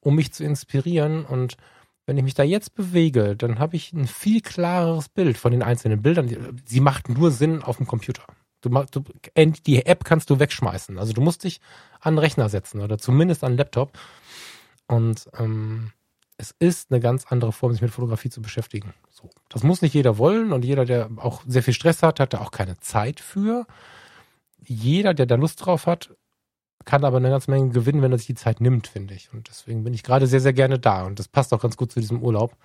um mich zu inspirieren und wenn ich mich da jetzt bewege, dann habe ich ein viel klareres Bild von den einzelnen Bildern. Sie macht nur Sinn auf dem Computer. Du, du, die App kannst du wegschmeißen. Also du musst dich an den Rechner setzen oder zumindest an den Laptop. Und ähm, es ist eine ganz andere Form, sich mit Fotografie zu beschäftigen. So. Das muss nicht jeder wollen und jeder, der auch sehr viel Stress hat, hat da auch keine Zeit für. Jeder, der da Lust drauf hat, kann aber eine ganze Menge gewinnen, wenn er sich die Zeit nimmt, finde ich. Und deswegen bin ich gerade sehr, sehr gerne da. Und das passt auch ganz gut zu diesem Urlaub.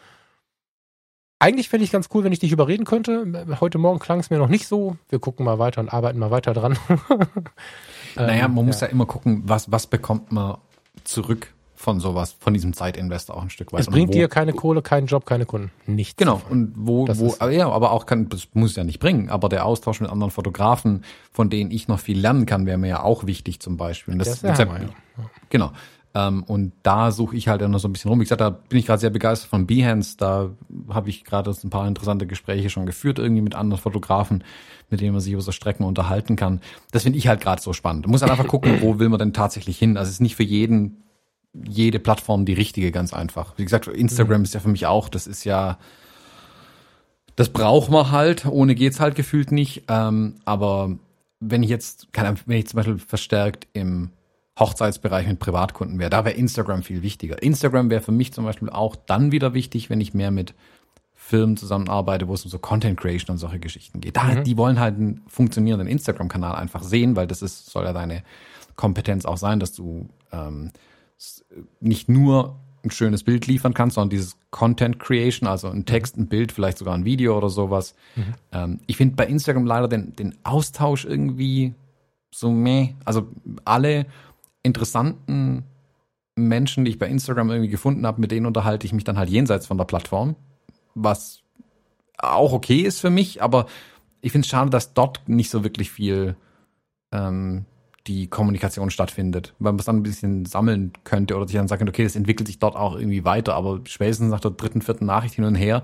eigentlich fände ich ganz cool, wenn ich dich überreden könnte. Heute Morgen klang es mir noch nicht so. Wir gucken mal weiter und arbeiten mal weiter dran. (laughs) naja, man ähm, muss ja. ja immer gucken, was, was bekommt man zurück von sowas, von diesem Zeitinvestor auch ein Stück weit. Es bringt wo, dir keine Kohle, keinen Job, keine Kunden. Nichts. Genau. Und wo, das wo, ja, aber auch kann, das muss ja nicht bringen, aber der Austausch mit anderen Fotografen, von denen ich noch viel lernen kann, wäre mir ja auch wichtig zum Beispiel. Und das, das Hammer, ja. Genau. Ähm, und da suche ich halt immer so ein bisschen rum. Wie gesagt, da bin ich gerade sehr begeistert von Behance. Da habe ich gerade ein paar interessante Gespräche schon geführt, irgendwie mit anderen Fotografen, mit denen man sich über so Strecken unterhalten kann. Das finde ich halt gerade so spannend. Man muss halt einfach gucken, wo will man denn tatsächlich hin. Also es ist nicht für jeden jede Plattform die richtige, ganz einfach. Wie gesagt, Instagram mhm. ist ja für mich auch, das ist ja, das braucht man halt, ohne geht's halt gefühlt nicht. Ähm, aber wenn ich jetzt, kann, wenn ich zum Beispiel verstärkt im Hochzeitsbereich mit Privatkunden wäre, da wäre Instagram viel wichtiger. Instagram wäre für mich zum Beispiel auch dann wieder wichtig, wenn ich mehr mit Firmen zusammenarbeite, wo es um so Content Creation und solche Geschichten geht. Da, mhm. Die wollen halt einen funktionierenden Instagram-Kanal einfach sehen, weil das ist, soll ja deine Kompetenz auch sein, dass du ähm, nicht nur ein schönes Bild liefern kannst, sondern dieses Content Creation, also ein Text, ein Bild, vielleicht sogar ein Video oder sowas. Mhm. Ähm, ich finde bei Instagram leider den, den Austausch irgendwie so meh. Also alle interessanten Menschen, die ich bei Instagram irgendwie gefunden habe, mit denen unterhalte ich mich dann halt jenseits von der Plattform, was auch okay ist für mich, aber ich finde es schade, dass dort nicht so wirklich viel ähm, die Kommunikation stattfindet, weil man es dann ein bisschen sammeln könnte oder sich dann sagen, okay, das entwickelt sich dort auch irgendwie weiter, aber spätestens nach der dritten, vierten Nachricht hin und her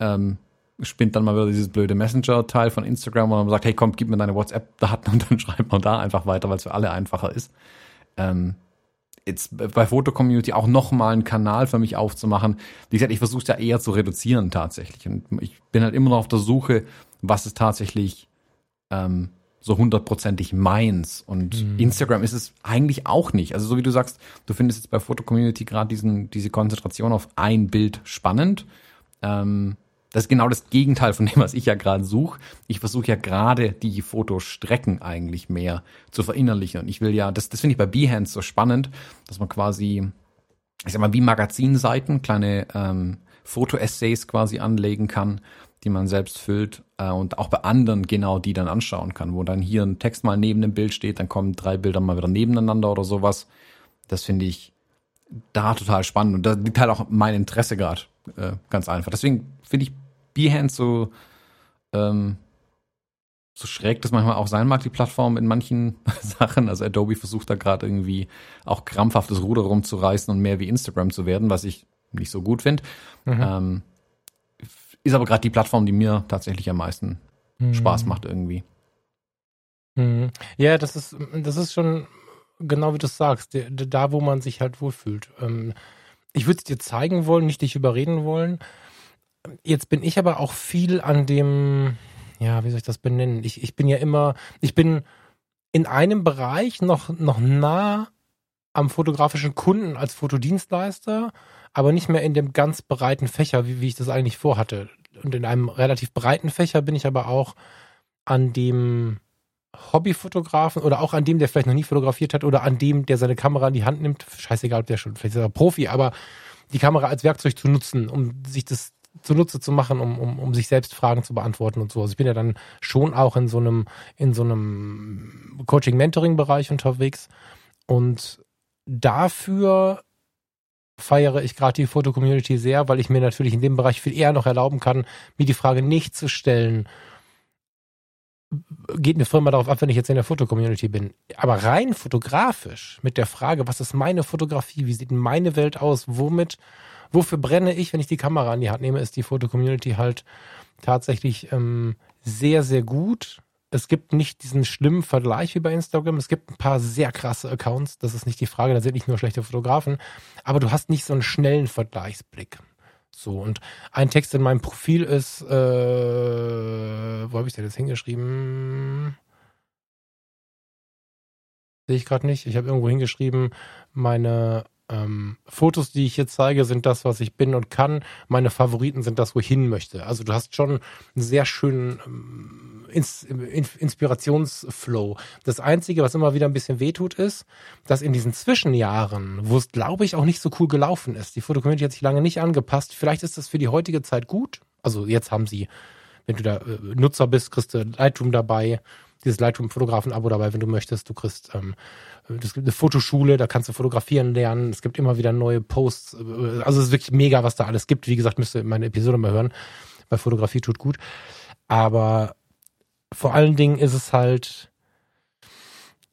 ähm, spinnt dann mal wieder dieses blöde Messenger-Teil von Instagram, wo man sagt, hey komm, gib mir deine WhatsApp-Daten (laughs) und dann schreibt man da einfach weiter, weil es für alle einfacher ist. Ähm, jetzt bei Foto-Community auch nochmal einen Kanal für mich aufzumachen. Wie gesagt, ich versuche es ja eher zu reduzieren tatsächlich. Und ich bin halt immer noch auf der Suche, was ist tatsächlich ähm, so hundertprozentig meins. Und mhm. Instagram ist es eigentlich auch nicht. Also so wie du sagst, du findest jetzt bei Foto-Community gerade diesen, diese Konzentration auf ein Bild spannend. Ähm, das ist genau das Gegenteil von dem, was ich ja gerade suche. Ich versuche ja gerade die Fotostrecken eigentlich mehr zu verinnerlichen. Und ich will ja, das, das finde ich bei Behance so spannend, dass man quasi, ich sag mal, wie Magazinseiten, kleine ähm, Foto-Essays quasi anlegen kann die man selbst füllt äh, und auch bei anderen genau die dann anschauen kann, wo dann hier ein Text mal neben dem Bild steht, dann kommen drei Bilder mal wieder nebeneinander oder sowas. Das finde ich da total spannend und da liegt halt auch mein Interesse gerade äh, ganz einfach. Deswegen finde ich Behance so ähm, so schräg das manchmal auch sein mag, die Plattform in manchen (laughs) Sachen. Also Adobe versucht da gerade irgendwie auch krampfhaft das Ruder rumzureißen und mehr wie Instagram zu werden, was ich nicht so gut finde. Mhm. Ähm, ist aber gerade die Plattform, die mir tatsächlich am meisten mhm. Spaß macht irgendwie. Mhm. Ja, das ist, das ist schon genau wie du sagst, da wo man sich halt wohlfühlt. Ähm, ich würde es dir zeigen wollen, nicht dich überreden wollen. Jetzt bin ich aber auch viel an dem, ja, wie soll ich das benennen? Ich, ich bin ja immer, ich bin in einem Bereich noch, noch nah am fotografischen Kunden als Fotodienstleister aber nicht mehr in dem ganz breiten Fächer, wie, wie ich das eigentlich vorhatte. Und in einem relativ breiten Fächer bin ich aber auch an dem Hobbyfotografen oder auch an dem, der vielleicht noch nie fotografiert hat oder an dem, der seine Kamera in die Hand nimmt. Scheißegal, ob der schon, vielleicht ist er Profi, aber die Kamera als Werkzeug zu nutzen, um sich das zunutze zu machen, um, um, um sich selbst Fragen zu beantworten und so. Also ich bin ja dann schon auch in so einem, in so einem Coaching-Mentoring-Bereich unterwegs. Und dafür feiere ich gerade die Foto-Community sehr, weil ich mir natürlich in dem Bereich viel eher noch erlauben kann, mir die Frage nicht zu stellen, geht eine Firma darauf ab, wenn ich jetzt in der Foto-Community bin. Aber rein fotografisch mit der Frage, was ist meine Fotografie, wie sieht meine Welt aus, womit, wofür brenne ich, wenn ich die Kamera in die Hand nehme, ist die Foto-Community halt tatsächlich ähm, sehr, sehr gut es gibt nicht diesen schlimmen Vergleich wie bei Instagram. Es gibt ein paar sehr krasse Accounts, das ist nicht die Frage, da sind nicht nur schlechte Fotografen, aber du hast nicht so einen schnellen Vergleichsblick. So, und ein Text in meinem Profil ist, äh, wo habe ich denn jetzt hingeschrieben? Sehe ich gerade nicht. Ich habe irgendwo hingeschrieben, meine ähm, Fotos, die ich hier zeige, sind das, was ich bin und kann. Meine Favoriten sind das, wo ich hin möchte. Also du hast schon einen sehr schönen ähm, Ins Inspirationsflow. Das Einzige, was immer wieder ein bisschen wehtut, ist, dass in diesen Zwischenjahren, wo es, glaube ich, auch nicht so cool gelaufen ist, die Fotocommunity hat sich lange nicht angepasst. Vielleicht ist das für die heutige Zeit gut. Also jetzt haben sie, wenn du da äh, Nutzer bist, kriegst du Lightroom dabei, dieses Lightroom-Fotografen-Abo dabei, wenn du möchtest. Du kriegst, ähm, eine Fotoschule, da kannst du fotografieren lernen. Es gibt immer wieder neue Posts. Äh, Also es ist wirklich mega, was da alles gibt. Wie gesagt, müsst ihr meine Episode mal hören. Bei Fotografie tut gut. Aber vor allen Dingen ist es halt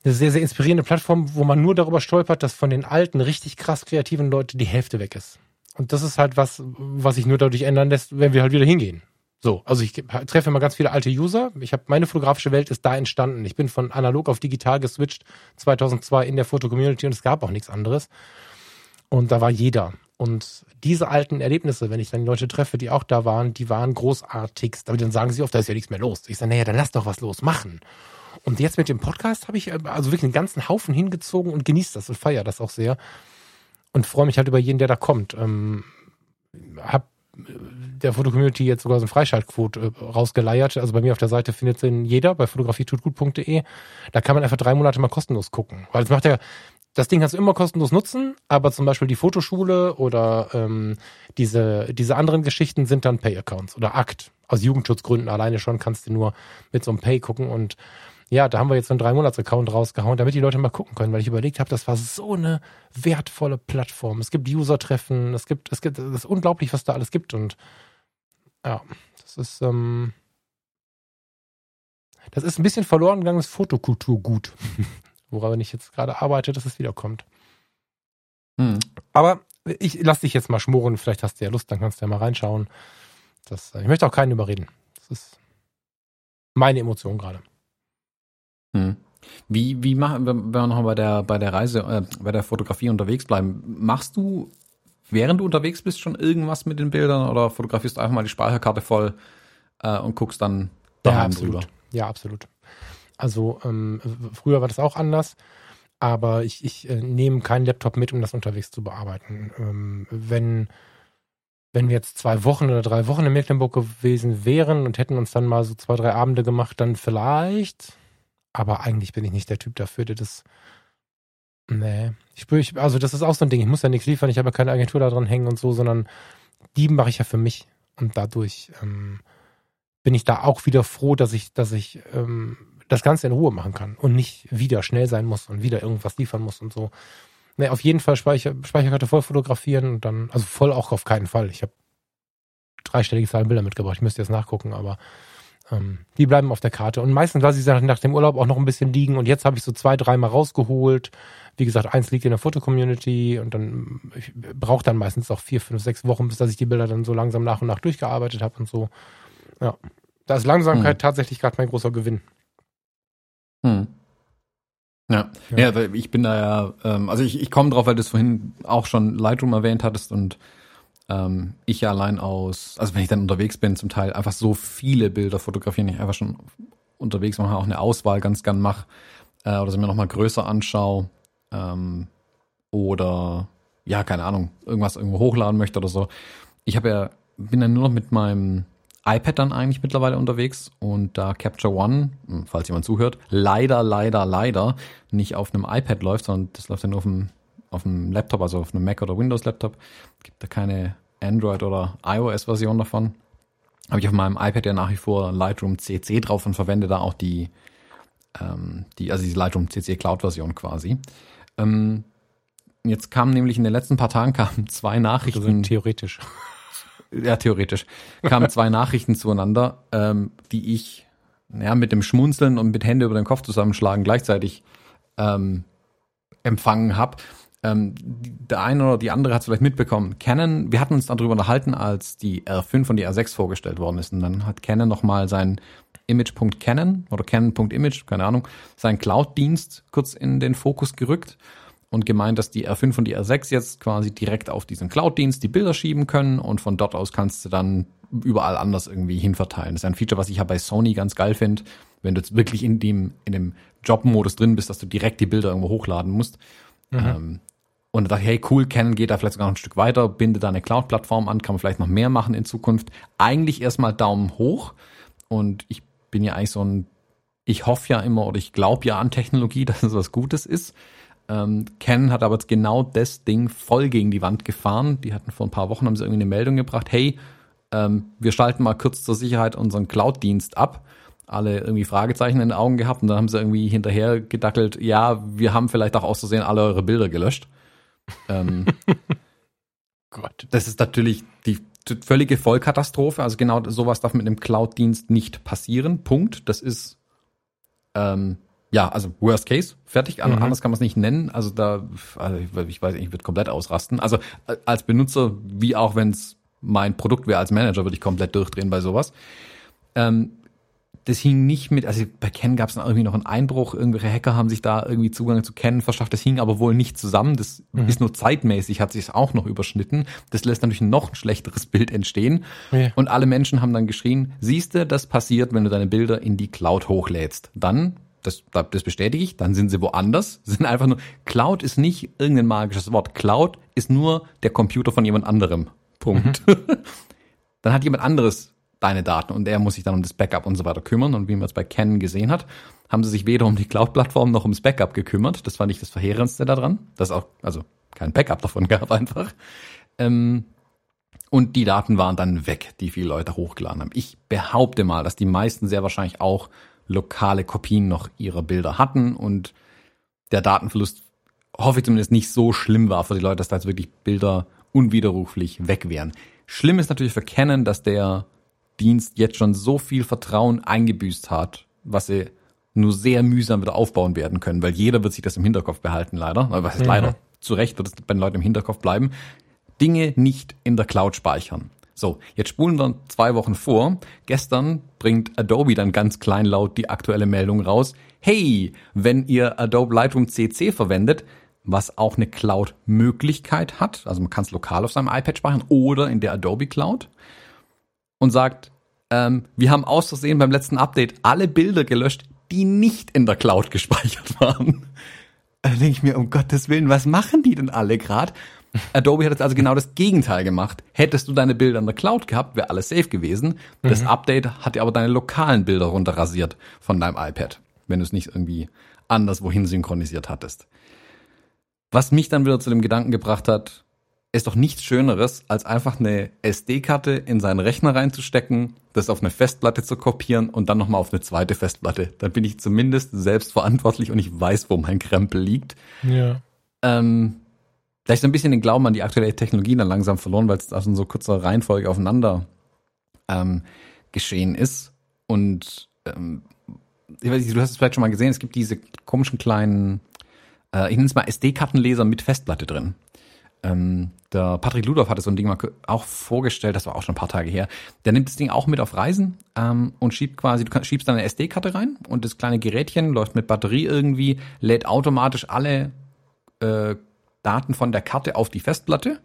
eine sehr, sehr inspirierende Plattform, wo man nur darüber stolpert, dass von den alten, richtig krass kreativen Leuten die Hälfte weg ist. Und das ist halt was, was sich nur dadurch ändern lässt, wenn wir halt wieder hingehen. So, also ich treffe immer ganz viele alte User. Ich habe meine fotografische Welt ist da entstanden. Ich bin von analog auf digital geswitcht 2002 in der Foto-Community und es gab auch nichts anderes. Und da war jeder. Und diese alten Erlebnisse, wenn ich dann die Leute treffe, die auch da waren, die waren großartigst. Aber dann sagen sie oft, da ist ja nichts mehr los. Ich sage, naja, dann lass doch was los machen. Und jetzt mit dem Podcast habe ich äh, also wirklich einen ganzen Haufen hingezogen und genieße das und feiere das auch sehr. Und freue mich halt über jeden, der da kommt. Ähm, hab äh, der Fotocommunity jetzt sogar so ein Freischaltquote äh, rausgeleiert. Also bei mir auf der Seite findet den jeder bei fotografietutgut.de. Da kann man einfach drei Monate mal kostenlos gucken. Weil das macht ja, das Ding kannst du immer kostenlos nutzen, aber zum Beispiel die Fotoschule oder ähm, diese, diese anderen Geschichten sind dann Pay-Accounts oder Akt. Aus Jugendschutzgründen alleine schon kannst du nur mit so einem Pay gucken und ja, da haben wir jetzt so einen Drei-Monats-Account rausgehauen, damit die Leute mal gucken können, weil ich überlegt habe, das war so eine wertvolle Plattform. Es gibt User-Treffen, es gibt, es gibt, es ist unglaublich, was da alles gibt und ja, das ist, ähm, das ist ein bisschen verloren gegangenes Fotokulturgut, (laughs) woran ich jetzt gerade arbeite, dass es wiederkommt. Hm. Aber ich lass dich jetzt mal schmoren, vielleicht hast du ja Lust, dann kannst du ja mal reinschauen. Das, äh, ich möchte auch keinen überreden. Das ist meine Emotion gerade. Hm. Wie, wie machen wir, wenn wir noch bei der, bei der Reise, äh, bei der Fotografie unterwegs bleiben? Machst du, während du unterwegs bist, schon irgendwas mit den Bildern oder fotografierst du einfach mal die Speicherkarte voll äh, und guckst dann daheim ja, drüber? Ja, absolut. Also ähm, früher war das auch anders, aber ich, ich äh, nehme keinen Laptop mit, um das unterwegs zu bearbeiten. Ähm, wenn, wenn wir jetzt zwei Wochen oder drei Wochen in Mecklenburg gewesen wären und hätten uns dann mal so zwei, drei Abende gemacht, dann vielleicht. Aber eigentlich bin ich nicht der Typ dafür, der das. Nee. Ich spüre, ich, also das ist auch so ein Ding. Ich muss ja nichts liefern, ich habe ja keine Agentur da dran hängen und so, sondern die mache ich ja für mich. Und dadurch ähm, bin ich da auch wieder froh, dass ich, dass ich ähm, das Ganze in Ruhe machen kann und nicht wieder schnell sein muss und wieder irgendwas liefern muss und so. Nee, auf jeden Fall Speicher, Speicherkarte voll fotografieren und dann, also voll auch auf keinen Fall. Ich habe dreistellige Zahlen Bilder mitgebracht, ich müsste jetzt nachgucken, aber ähm, die bleiben auf der Karte. Und meistens lasse ich sie nach dem Urlaub auch noch ein bisschen liegen und jetzt habe ich so zwei, dreimal rausgeholt. Wie gesagt, eins liegt in der Fotocommunity und dann ich brauche dann meistens auch vier, fünf, sechs Wochen, bis dass ich die Bilder dann so langsam nach und nach durchgearbeitet habe und so. Ja. Da ist Langsamkeit Hm. tatsächlich gerade mein großer Gewinn. Hm. Ja. Ja. ja, weil ich bin da ja, ähm, also ich, ich komme drauf, weil du es vorhin auch schon Lightroom erwähnt hattest und ähm, ich ja allein aus, also wenn ich dann unterwegs bin, zum Teil einfach so viele Bilder fotografieren, ich einfach schon unterwegs mache, auch eine Auswahl ganz gern mache äh, oder sie mir nochmal größer anschaue ähm, oder ja, keine Ahnung, irgendwas irgendwo hochladen möchte oder so. Ich habe ja, bin dann nur noch mit meinem iPad dann eigentlich mittlerweile unterwegs und da Capture One, hm, falls jemand zuhört, leider, leider, leider nicht auf einem iPad läuft, sondern das läuft dann auf dem, auf dem Laptop, also auf einem Mac oder Windows Laptop. Gibt da keine Android oder iOS Version davon. Habe ich auf meinem iPad ja nach wie vor Lightroom CC drauf und verwende da auch die, ähm, die also diese Lightroom CC Cloud Version quasi. Ähm, jetzt kamen nämlich in den letzten paar Tagen (laughs) kamen zwei Nachrichten Also theoretisch. Ja, theoretisch, kamen zwei Nachrichten zueinander, ähm, die ich ja, mit dem Schmunzeln und mit Hände über den Kopf zusammenschlagen gleichzeitig ähm, empfangen habe. Ähm, der eine oder die andere hat es vielleicht mitbekommen. Canon, wir hatten uns darüber unterhalten, als die R5 und die R6 vorgestellt worden ist. Und dann hat Canon nochmal sein Image.canon oder Canon.image, keine Ahnung, seinen Cloud-Dienst kurz in den Fokus gerückt und gemeint, dass die R5 und die R6 jetzt quasi direkt auf diesen Cloud-Dienst die Bilder schieben können und von dort aus kannst du dann überall anders irgendwie hinverteilen. Das ist ein Feature, was ich ja bei Sony ganz geil finde, wenn du jetzt wirklich in dem, in dem Job-Modus drin bist, dass du direkt die Bilder irgendwo hochladen musst. Ähm, und da dachte ich, hey cool, Canon geht da vielleicht sogar noch ein Stück weiter, binde da eine Cloud-Plattform an, kann man vielleicht noch mehr machen in Zukunft. Eigentlich erstmal Daumen hoch. Und ich bin ja eigentlich so ein, ich hoffe ja immer oder ich glaube ja an Technologie, (laughs) dass es was Gutes ist. Ähm, Canon hat aber jetzt genau das Ding voll gegen die Wand gefahren. Die hatten vor ein paar Wochen haben sie irgendwie eine Meldung gebracht, hey, ähm, wir schalten mal kurz zur Sicherheit unseren Cloud-Dienst ab. Alle irgendwie Fragezeichen in den Augen gehabt und dann haben sie irgendwie hinterher gedackelt, ja, wir haben vielleicht auch auszusehen alle eure Bilder gelöscht. Ähm, (laughs) Gott. Das ist natürlich die völlige Vollkatastrophe. Also genau sowas darf mit einem Cloud-Dienst nicht passieren. Punkt. Das ist ähm, ja, also Worst Case, fertig. Mhm. Anders kann man es nicht nennen. Also da, also ich weiß, ich würde komplett ausrasten. Also äh, als Benutzer, wie auch wenn es mein Produkt wäre als Manager, würde ich komplett durchdrehen bei sowas. Ähm, das hing nicht mit, also bei Ken gab es irgendwie noch einen Einbruch, irgendwelche Hacker haben sich da irgendwie Zugang zu Ken verschafft, das hing aber wohl nicht zusammen, das mhm. ist nur zeitmäßig, hat sich auch noch überschnitten, das lässt natürlich noch ein schlechteres (laughs) Bild entstehen ja. und alle Menschen haben dann geschrien, siehste, das passiert, wenn du deine Bilder in die Cloud hochlädst, dann das, das bestätige ich, dann sind sie woanders, (laughs) sind einfach nur, Cloud ist nicht irgendein magisches Wort, Cloud ist nur der Computer von jemand anderem, Punkt. Mhm. (laughs) dann hat jemand anderes deine Daten und er muss sich dann um das Backup und so weiter kümmern und wie man es bei Canon gesehen hat, haben sie sich weder um die Cloud-Plattform noch ums Backup gekümmert, das war nicht das Verheerendste daran, das auch, also kein Backup davon (laughs) gab einfach. Ähm, und die Daten waren dann weg, die viele Leute hochgeladen haben. Ich behaupte mal, dass die meisten sehr wahrscheinlich auch lokale Kopien noch ihrer Bilder hatten und der Datenverlust, hoffe ich zumindest, nicht so schlimm war für die Leute, dass da jetzt wirklich Bilder unwiderruflich weg wären. Schlimm ist natürlich für Canon, dass der Dienst jetzt schon so viel Vertrauen eingebüßt hat, was sie nur sehr mühsam wieder aufbauen werden können, weil jeder wird sich das im Hinterkopf behalten, leider. Was heißt mhm. leider? Zu Recht wird es bei den Leuten im Hinterkopf bleiben. Dinge nicht in der Cloud speichern. So, jetzt spulen wir zwei Wochen vor. Gestern bringt Adobe dann ganz kleinlaut die aktuelle Meldung raus. Hey, wenn ihr Adobe Lightroom CC verwendet, was auch eine Cloud-Möglichkeit hat, also man kann es lokal auf seinem iPad speichern oder in der Adobe Cloud und sagt, ähm, wir haben aus Versehen beim letzten Update alle Bilder gelöscht, die nicht in der Cloud (laughs) gespeichert waren. Da denke ich mir, um Gottes Willen, was machen die denn alle gerade? Adobe hat jetzt also genau das Gegenteil gemacht. Hättest du deine Bilder in der Cloud gehabt, wäre alles safe gewesen. Das mhm. Update hat dir aber deine lokalen Bilder runterrasiert von deinem iPad, wenn du es nicht irgendwie anders wohin synchronisiert hattest. Was mich dann wieder zu dem Gedanken gebracht hat, ist doch nichts Schöneres, als einfach eine SD-Karte in seinen Rechner reinzustecken, das auf eine Festplatte zu kopieren und dann nochmal auf eine zweite Festplatte. Dann bin ich zumindest selbst verantwortlich und ich weiß, wo mein Krempel liegt. Ja. Ähm, vielleicht so ein bisschen den Glauben an die aktuelle Technologie dann langsam verloren, weil es also in so kurzer Reihenfolge aufeinander ähm, geschehen ist. Und ähm, ich weiß nicht, du hast es vielleicht schon mal gesehen, es gibt diese komischen kleinen, äh, ich nenne es mal SD-Kartenleser mit Festplatte drin. Ähm, der Patrick Ludolf hatte so ein Ding mal auch vorgestellt, das war auch schon ein paar Tage her. Der nimmt das Ding auch mit auf Reisen ähm, und schiebt quasi, du schiebst dann eine SD-Karte rein und das kleine Gerätchen läuft mit Batterie irgendwie, lädt automatisch alle äh, Daten von der Karte auf die Festplatte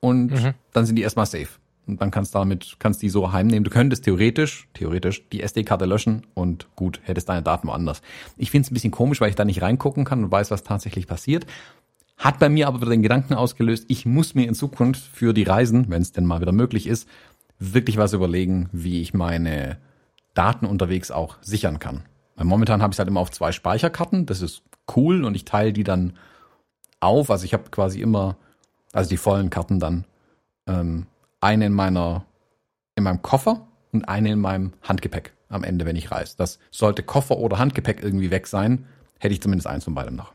und mhm. dann sind die erstmal safe. Und dann kannst du damit, kannst die so heimnehmen. Du könntest theoretisch, theoretisch die SD-Karte löschen und gut, hättest deine Daten woanders. Ich finde es ein bisschen komisch, weil ich da nicht reingucken kann und weiß, was tatsächlich passiert. Hat bei mir aber wieder den Gedanken ausgelöst, ich muss mir in Zukunft für die Reisen, wenn es denn mal wieder möglich ist, wirklich was überlegen, wie ich meine Daten unterwegs auch sichern kann. Weil momentan habe ich halt immer auf zwei Speicherkarten, das ist cool und ich teile die dann auf. Also ich habe quasi immer, also die vollen Karten dann, ähm, eine in meiner, in meinem Koffer und eine in meinem Handgepäck am Ende, wenn ich reise. Das sollte Koffer oder Handgepäck irgendwie weg sein, hätte ich zumindest eins von beidem noch.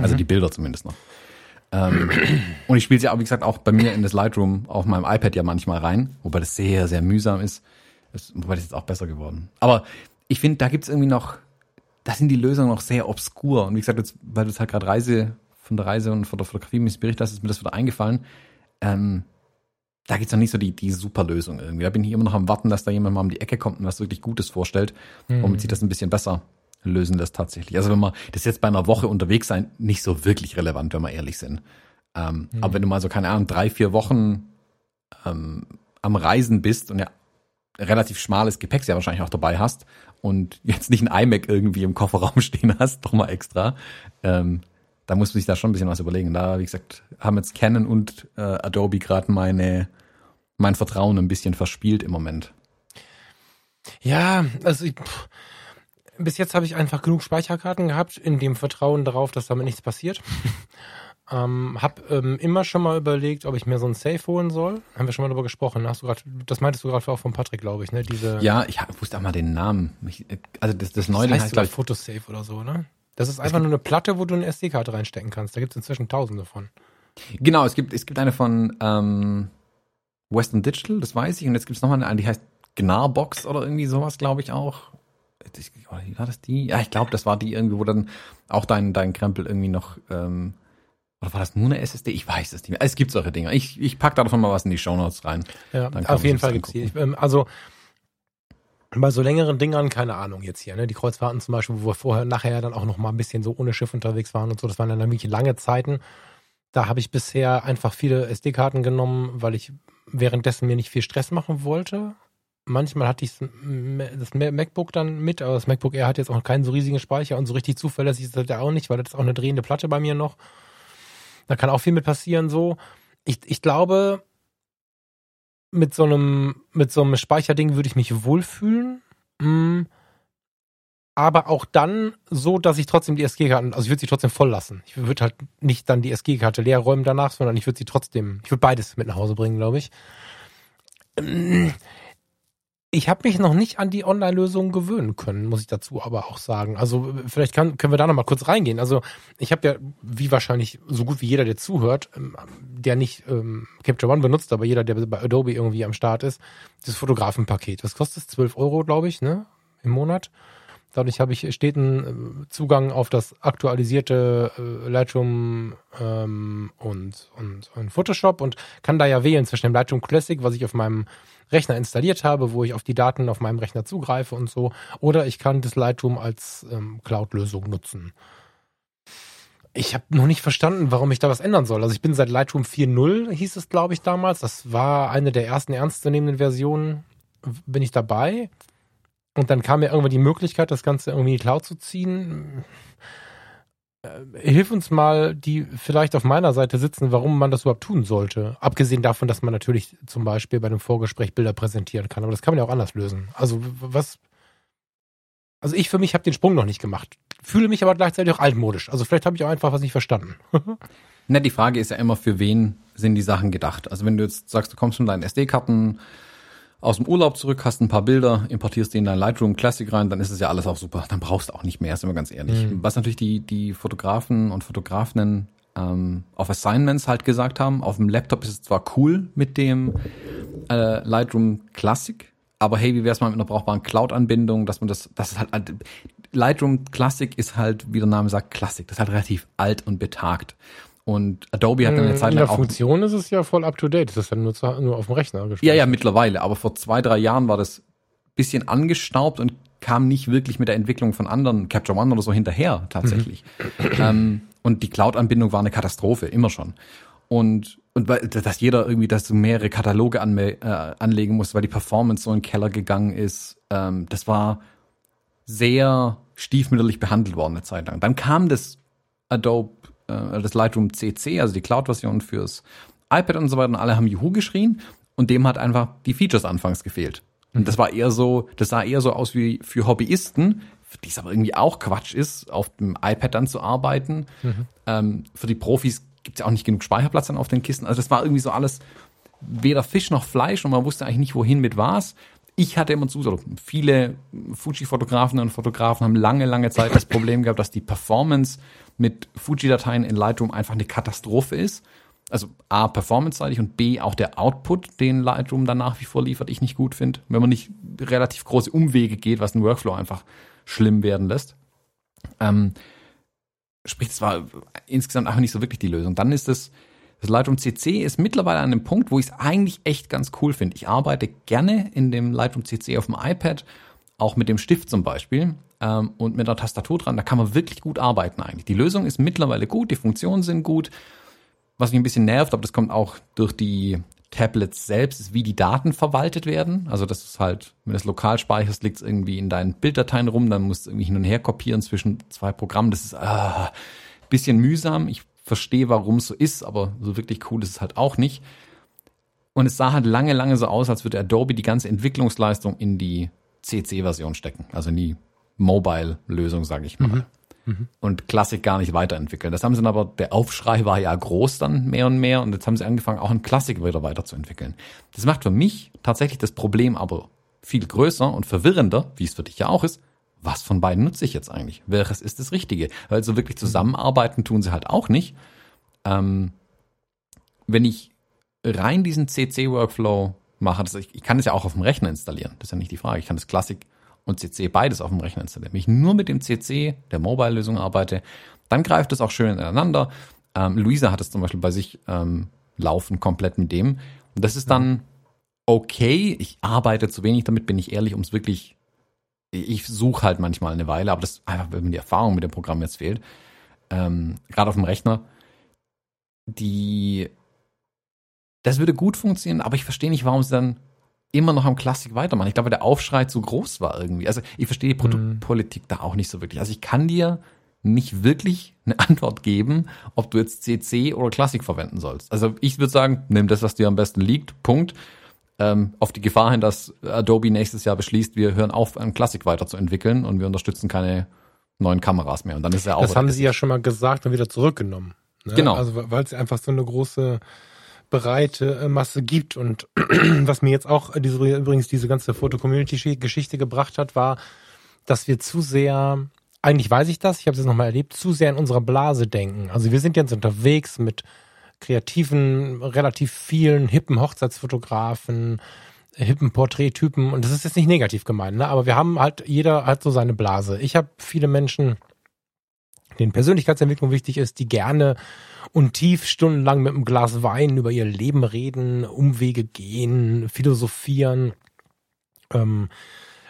Also mhm. die Bilder zumindest noch. Ähm, und ich spiele sie auch, wie gesagt, auch bei mir in das Lightroom auf meinem iPad ja manchmal rein, wobei das sehr, sehr mühsam ist. Das, wobei das ist auch besser geworden. Aber ich finde, da gibt's irgendwie noch, da sind die Lösungen noch sehr obskur. Und wie gesagt, jetzt, weil du es halt gerade Reise von der Reise und von der Fotografie mich berichtet hast, ist mir das wieder eingefallen. Ähm, da gibt's noch nicht so die, die super Lösung irgendwie. Da bin ich immer noch am Warten, dass da jemand mal um die Ecke kommt und was wirklich Gutes vorstellt, mhm. womit sich das ein bisschen besser lösen lässt tatsächlich. Also wenn man, das jetzt bei einer Woche unterwegs sein, nicht so wirklich relevant, wenn wir ehrlich sind. Ähm, mhm. Aber wenn du mal so, keine Ahnung, drei, vier Wochen ähm, am Reisen bist und ja relativ schmales Gepäck ja wahrscheinlich auch dabei hast und jetzt nicht ein iMac irgendwie im Kofferraum (laughs) stehen hast, doch mal extra, ähm, da muss man sich da schon ein bisschen was überlegen. Da, wie gesagt, haben jetzt Canon und äh, Adobe gerade meine mein Vertrauen ein bisschen verspielt im Moment. Ja, also ich, pff, bis jetzt habe ich einfach genug Speicherkarten gehabt, in dem Vertrauen darauf, dass damit nichts passiert. (laughs) Ähm, hab ähm, immer schon mal überlegt, ob ich mir so ein Safe holen soll. Haben wir schon mal darüber gesprochen. Hast du grad, das meintest du gerade auch von Patrick, glaube ich, ne? Diese, Ja, ich wusste auch mal den Namen. Ich, also das, das neue das heißt heißt, sogar glaub ich, Fotosafe oder so, ne? Das ist einfach nur eine Platte, wo du eine SD-Karte reinstecken kannst. Da gibt es inzwischen tausende von. Genau, es gibt, es gibt eine von ähm, Western Digital, das weiß ich. Und jetzt gibt es nochmal eine, die heißt Gnarbox oder irgendwie sowas, glaube ich auch. Oder War das die? Ja, ich glaube, das war die irgendwie, wo dann auch dein, dein Krempel irgendwie noch, ähm, oder war das nur eine SSD? Ich weiß es nicht mehr. Es gibt solche Dinge. Ich, ich pack da davon mal was in die Shownotes rein. Ja, auf jeden Fall gibt's die. angucken. Ich, ähm, also bei so längeren Dingern, keine Ahnung jetzt hier, ne? Die Kreuzfahrten zum Beispiel, wo wir vorher nachher dann auch noch mal ein bisschen so ohne Schiff unterwegs waren und so, das waren dann wirklich lange Zeiten. Da habe ich bisher einfach viele SD-Karten genommen, weil ich währenddessen mir nicht viel Stress machen wollte. Manchmal hatte ich das MacBook dann mit, aber das MacBook Air hat jetzt auch keinen so riesigen Speicher und so richtig zuverlässig ist das ja auch nicht, weil das ist auch eine drehende Platte bei mir noch. Da kann auch viel mit passieren so. Ich, ich glaube, mit so einem, mit so einem Speicherding würde ich mich wohlfühlen. Mm. Aber auch dann so, dass ich trotzdem die SG-Karten, also ich würde sie trotzdem voll lassen. Ich würde halt nicht dann die SG-Karte leer räumen danach, sondern ich würde sie trotzdem, ich würde beides mit nach Hause bringen, glaube ich. Ich habe mich noch nicht an die Online-Lösung gewöhnen können, muss ich dazu aber auch sagen. Also vielleicht kann, können wir da noch mal kurz reingehen. Also ich habe ja, wie wahrscheinlich so gut wie jeder, der zuhört, ähm, der nicht ähm, Capture One benutzt, aber jeder, der bei Adobe irgendwie am Start ist, das Fotografenpaket. Was kostet es? 12 Euro, glaube ich, ne? Im Monat. Dadurch habe ich steten äh, Zugang auf das aktualisierte äh, Lightroom ähm, und, und, und Photoshop und kann da ja wählen zwischen dem Lightroom Classic, was ich auf meinem Rechner installiert habe, wo ich auf die Daten auf meinem Rechner zugreife und so, oder ich kann das Lightroom als ähm, Cloud-Lösung nutzen. Ich habe noch nicht verstanden, warum ich da was ändern soll. Also ich bin seit Lightroom 4.0, hieß es, glaube ich, damals. Das war eine der ersten ernstzunehmenden Versionen, bin ich dabei. Und dann kam mir irgendwann die Möglichkeit, das Ganze irgendwie in die Cloud zu ziehen. Äh, Hilf uns mal, die vielleicht auf meiner Seite sitzen, warum man das überhaupt tun sollte. Abgesehen davon, dass man natürlich zum Beispiel bei einem Vorgespräch Bilder präsentieren kann. Aber das kann man ja auch anders lösen. Also was. Also ich für mich habe den Sprung noch nicht gemacht. Fühle mich aber gleichzeitig auch altmodisch. Also vielleicht habe ich auch einfach was nicht verstanden. (laughs) Na, die Frage ist ja immer, für wen sind die Sachen gedacht? Also wenn du jetzt sagst, du kommst von deinen SD-Karten aus dem Urlaub zurück, hast ein paar Bilder, importierst die in dein Lightroom Classic rein, dann ist es ja alles auch super. Dann brauchst du auch nicht mehr, sind wir ganz ehrlich. Mhm. Was natürlich die, die Fotografen und Fotografinnen ähm, auf Assignments halt gesagt haben, auf dem Laptop ist es zwar cool mit dem äh, Lightroom Classic, aber hey, wie wär's mal mit einer brauchbaren Cloud-Anbindung, dass man das, das ist halt, Lightroom Classic ist halt, wie der Name sagt, Classic. Das ist halt relativ alt und betagt. Und Adobe hat dann eine Zeit In lang der auch Funktion ist es ja voll up to date. Das ist ja nur, zu, nur auf dem Rechner ja, gespeichert. ja, mittlerweile. Aber vor zwei, drei Jahren war das bisschen angestaubt und kam nicht wirklich mit der Entwicklung von anderen Capture One oder so hinterher, tatsächlich. ähm, (clears throat) und die Cloud-Anbindung war eine Katastrophe, immer schon. Und, und weil, dass jeder irgendwie, dass du mehrere Kataloge anme äh, anlegen musst, weil die Performance so in den Keller gegangen ist, ähm, das war sehr stiefmütterlich behandelt worden eine Zeit lang. Dann kam das Adobe, das Lightroom CC, also die Cloud-Version fürs iPad und so weiter und alle haben Juhu geschrien und dem hat einfach die Features anfangs gefehlt. Und das war eher so, das sah eher so aus wie für Hobbyisten, für die es aber irgendwie auch Quatsch ist, auf dem iPad dann zu arbeiten. Ähm, für die Profis gibt es ja auch nicht genug Speicherplatz dann auf den Kisten. Also das war irgendwie so alles weder Fisch noch Fleisch und man wusste eigentlich nicht, wohin mit was. Ich hatte immer zu, also viele Fuji-Fotografen und Fotografen haben lange, lange Zeit das Problem gehabt, dass die Performance mit Fuji-Dateien in Lightroom einfach eine Katastrophe ist. Also A, performance-seitig und B, auch der Output, den Lightroom dann nach wie vor liefert, ich nicht gut finde. Wenn man nicht relativ große Umwege geht, was den Workflow einfach schlimm werden lässt. Ähm, sprich, das war insgesamt einfach nicht so wirklich die Lösung. Dann ist es, das Lightroom CC ist mittlerweile an dem Punkt, wo ich es eigentlich echt ganz cool finde. Ich arbeite gerne in dem Lightroom CC auf dem iPad, auch mit dem Stift zum Beispiel ähm, und mit einer Tastatur dran. Da kann man wirklich gut arbeiten eigentlich. Die Lösung ist mittlerweile gut, die Funktionen sind gut. Was mich ein bisschen nervt, aber das kommt auch durch die Tablets selbst, ist, wie die Daten verwaltet werden. Also das ist halt, wenn du es lokal speicherst, liegt es irgendwie in deinen Bilddateien rum, dann musst du irgendwie hin und her kopieren zwischen zwei Programmen. Das ist ah, bisschen mühsam. Ich verstehe, warum es so ist, aber so wirklich cool ist es halt auch nicht. Und es sah halt lange, lange so aus, als würde Adobe die ganze Entwicklungsleistung in die CC-Version stecken, also in die Mobile-Lösung, sage ich mal. mhm. und Classic gar nicht weiterentwickeln. Das haben sie dann aber, der Aufschrei war ja groß dann mehr und mehr und jetzt haben sie angefangen, auch ein Classic wieder weiterzuentwickeln. Das macht für mich tatsächlich das Problem aber viel größer und verwirrender, wie es für dich ja auch ist. Was von beiden nutze ich jetzt eigentlich? Welches ist das Richtige? Weil so wirklich zusammenarbeiten tun sie halt auch nicht. Ähm, wenn ich rein diesen CC-Workflow mache, das, ich, ich kann es ja auch auf dem Rechner installieren. Das ist ja nicht die Frage. Ich kann das Classic und CC beides auf dem Rechner installieren. Wenn ich nur mit dem CC der Mobile-Lösung arbeite, dann greift es auch schön ineinander. Ähm, Luisa hat es zum Beispiel bei sich ähm, laufen komplett mit dem. Und das ist dann okay. Ich arbeite zu wenig damit, bin ich ehrlich, um es wirklich. Ich suche halt manchmal eine Weile, aber das einfach, wenn mir die Erfahrung mit dem Programm jetzt fehlt. Ähm, Gerade auf dem Rechner. Die das würde gut funktionieren, aber ich verstehe nicht, warum sie dann immer noch am Klassik weitermachen. Ich glaube, der Aufschrei zu groß war irgendwie. Also ich verstehe die Produktpolitik mhm. da auch nicht so wirklich. Also ich kann dir nicht wirklich eine (laughs) Antwort geben, ob du jetzt CC oder Klassik verwenden sollst. Also ich würde sagen, nimm das, was dir am besten liegt. Punkt. Ähm, auf die Gefahr hin, dass Adobe nächstes Jahr beschließt, wir hören auf, an Klassik weiterzuentwickeln und wir unterstützen keine neuen Kameras mehr. Und dann ist ja auch. Das haben sie ja schon mal gesagt und wieder zurückgenommen. Ne? Genau. Also weil es einfach so eine große breite äh, Masse gibt. Und (clears throat) was mir jetzt auch diese, übrigens diese ganze Foto-Community-Geschichte gebracht hat, war, dass wir zu sehr, eigentlich weiß ich das, ich habe es jetzt nochmal erlebt, zu sehr in unserer Blase denken. Also wir sind jetzt unterwegs mit kreativen, relativ vielen hippen Hochzeitsfotografen, hippen Porträttypen und das ist jetzt nicht negativ gemeint, ne? aber wir haben halt, jeder hat so seine Blase. Ich habe viele Menschen, denen Persönlichkeitsentwicklung wichtig ist, die gerne und tief stundenlang mit einem Glas Wein über ihr Leben reden, Umwege gehen, philosophieren. Ähm,